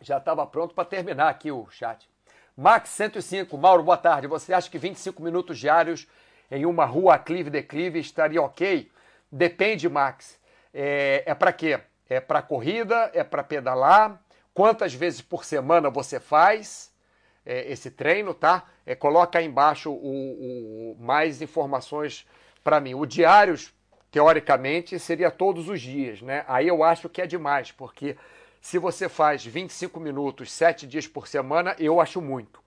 Já estava pronto para terminar aqui o chat. Max 105, Mauro, boa tarde. Você acha que 25 minutos diários em uma rua aclive-declive estaria ok? Depende, Max. É, é para quê? É para corrida? É para pedalar? Quantas vezes por semana você faz é, esse treino, tá? É, coloca aí embaixo o, o mais informações para mim. O diários, teoricamente, seria todos os dias, né? Aí eu acho que é demais, porque se você faz 25 minutos, 7 dias por semana, eu acho muito.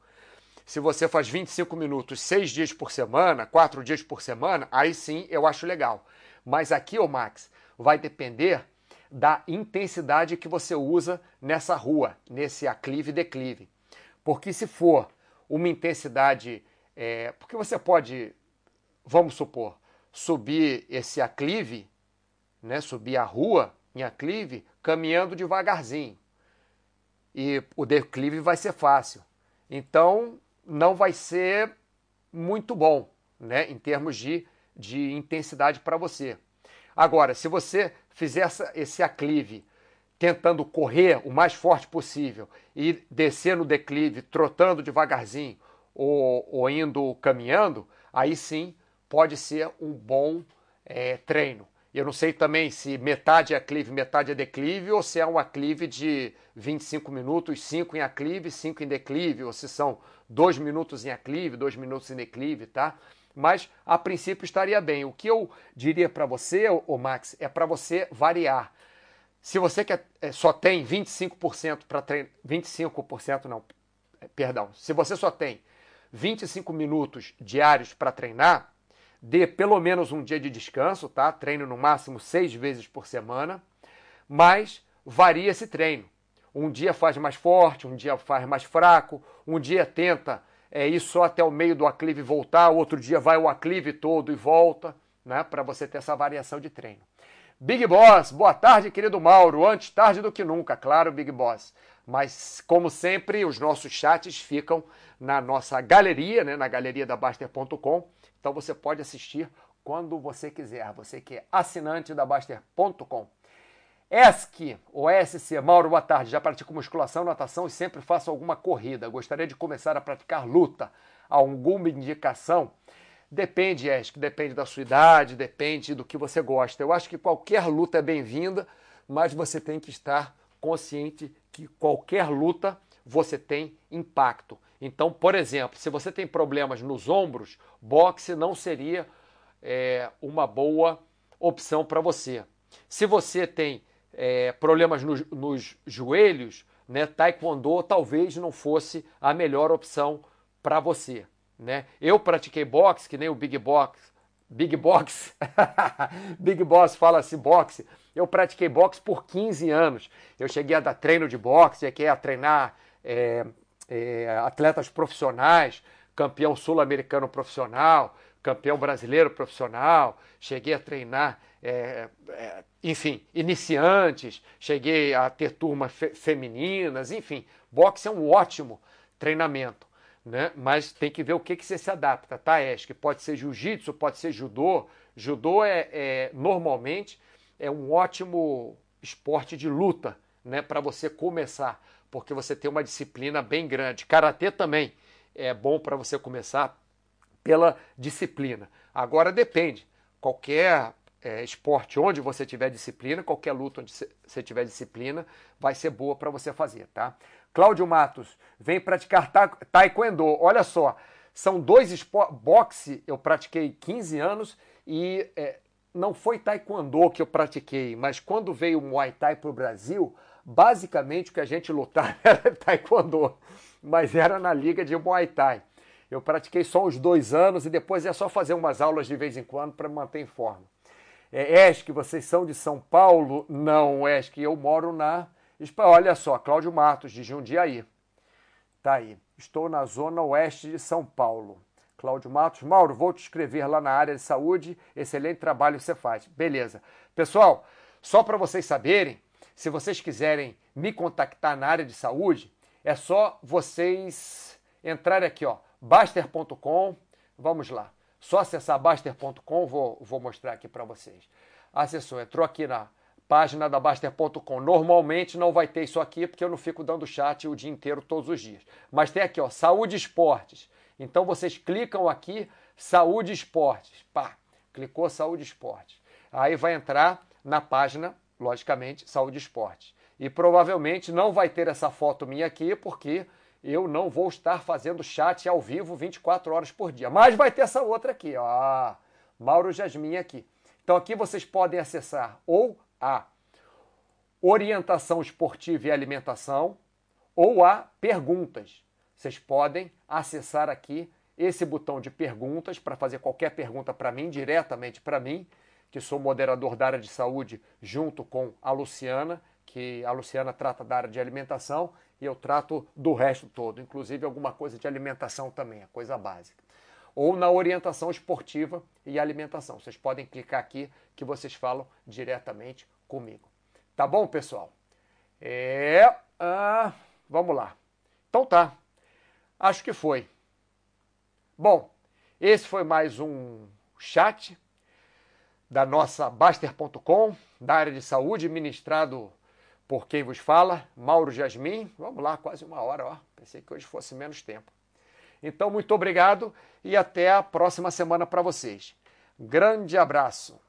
Se você faz 25 minutos, 6 dias por semana, 4 dias por semana, aí sim eu acho legal. Mas aqui, ô Max, vai depender da intensidade que você usa nessa rua, nesse aclive e declive. Porque se for uma intensidade. É, porque você pode, vamos supor, subir esse aclive, né, subir a rua em aclive, caminhando devagarzinho. E o declive vai ser fácil. Então, não vai ser muito bom, né, em termos de de intensidade para você. Agora, se você fizer essa, esse aclive tentando correr o mais forte possível e descer no declive trotando devagarzinho ou, ou indo caminhando, aí sim pode ser um bom é, treino. Eu não sei também se metade é aclive, metade é declive, ou se é um aclive de 25 minutos, 5 em aclive, 5 em declive, ou se são 2 minutos em aclive, 2 minutos em declive, tá? Mas a princípio estaria bem. O que eu diria para você, o Max, é para você variar. Se você quer, é, só tem 25% para treinar, 25% não, é, perdão, se você só tem 25 minutos diários para treinar, dê pelo menos um dia de descanso, tá? Treino no máximo seis vezes por semana, mas varia esse treino. Um dia faz mais forte, um dia faz mais fraco, um dia tenta é ir só até o meio do aclive e voltar, outro dia vai o aclive todo e volta, né, para você ter essa variação de treino. Big Boss, boa tarde, querido Mauro. Antes tarde do que nunca, claro, Big Boss. Mas, como sempre, os nossos chats ficam na nossa galeria, né, na galeria da Baster.com. Então você pode assistir quando você quiser. Você que é assinante da Baster.com. ESC, ou SC, Mauro, boa tarde. Já pratico musculação, natação e sempre faço alguma corrida. Gostaria de começar a praticar luta. Alguma indicação? Depende, ESC, depende da sua idade, depende do que você gosta. Eu acho que qualquer luta é bem-vinda, mas você tem que estar consciente que qualquer luta você tem impacto. Então, por exemplo, se você tem problemas nos ombros, boxe não seria é, uma boa opção para você. Se você tem é, problemas nos, nos joelhos, né, taekwondo talvez não fosse a melhor opção para você. Né? Eu pratiquei boxe, que nem o Big Box Big Box. Big Boss fala-se boxe. Eu pratiquei boxe por 15 anos. Eu cheguei a dar treino de boxe, cheguei a treinar é, é, atletas profissionais, campeão sul-americano profissional, campeão brasileiro profissional. Cheguei a treinar, é, é enfim, iniciantes. Cheguei a ter turmas fe femininas. Enfim, boxe é um ótimo treinamento né? Mas tem que ver o que, que você se adapta, tá? Que pode ser jiu-jitsu, pode ser judô. Judô é, é, normalmente é um ótimo esporte de luta, né? Para você começar, porque você tem uma disciplina bem grande. Karatê também é bom para você começar pela disciplina. Agora depende. Qualquer é, esporte onde você tiver disciplina, qualquer luta onde você tiver disciplina, vai ser boa para você fazer, tá? Cláudio Matos, vem praticar ta taekwondo. Olha só, são dois esportes. Boxe eu pratiquei 15 anos e é, não foi taekwondo que eu pratiquei, mas quando veio o Muay Thai para o Brasil, basicamente o que a gente lutava era taekwondo, mas era na liga de Muay Thai. Eu pratiquei só uns dois anos e depois é só fazer umas aulas de vez em quando para manter em forma. É, Esk, vocês são de São Paulo? Não, Esk, eu moro na Olha só, Cláudio Matos, de Jundiaí. Tá aí. Estou na zona oeste de São Paulo. Cláudio Matos. Mauro, vou te escrever lá na área de saúde. Excelente trabalho você faz. Beleza. Pessoal, só para vocês saberem, se vocês quiserem me contactar na área de saúde, é só vocês entrarem aqui, ó, baster.com. Vamos lá. Só acessar baster.com, vou, vou mostrar aqui para vocês. Acessou, entrou aqui na página da Baster.com. Normalmente não vai ter isso aqui, porque eu não fico dando chat o dia inteiro, todos os dias. Mas tem aqui, ó, Saúde Esportes. Então vocês clicam aqui, Saúde Esportes. Pá, clicou Saúde Esportes. Aí vai entrar na página, logicamente, Saúde Esportes. E provavelmente não vai ter essa foto minha aqui, porque eu não vou estar fazendo chat ao vivo 24 horas por dia. Mas vai ter essa outra aqui, ó. Mauro Jasmin aqui. Então aqui vocês podem acessar ou a orientação esportiva e alimentação ou a perguntas. Vocês podem acessar aqui esse botão de perguntas para fazer qualquer pergunta para mim, diretamente para mim, que sou moderador da área de saúde, junto com a Luciana, que a Luciana trata da área de alimentação e eu trato do resto todo, inclusive alguma coisa de alimentação também, a coisa básica. Ou na orientação esportiva e alimentação. Vocês podem clicar aqui que vocês falam diretamente comigo. Tá bom, pessoal? É. Ah, vamos lá. Então tá. Acho que foi. Bom, esse foi mais um chat da nossa Baster.com, da área de saúde, ministrado por quem vos fala, Mauro Jasmin. Vamos lá, quase uma hora, ó. Pensei que hoje fosse menos tempo. Então, muito obrigado e até a próxima semana para vocês. Grande abraço.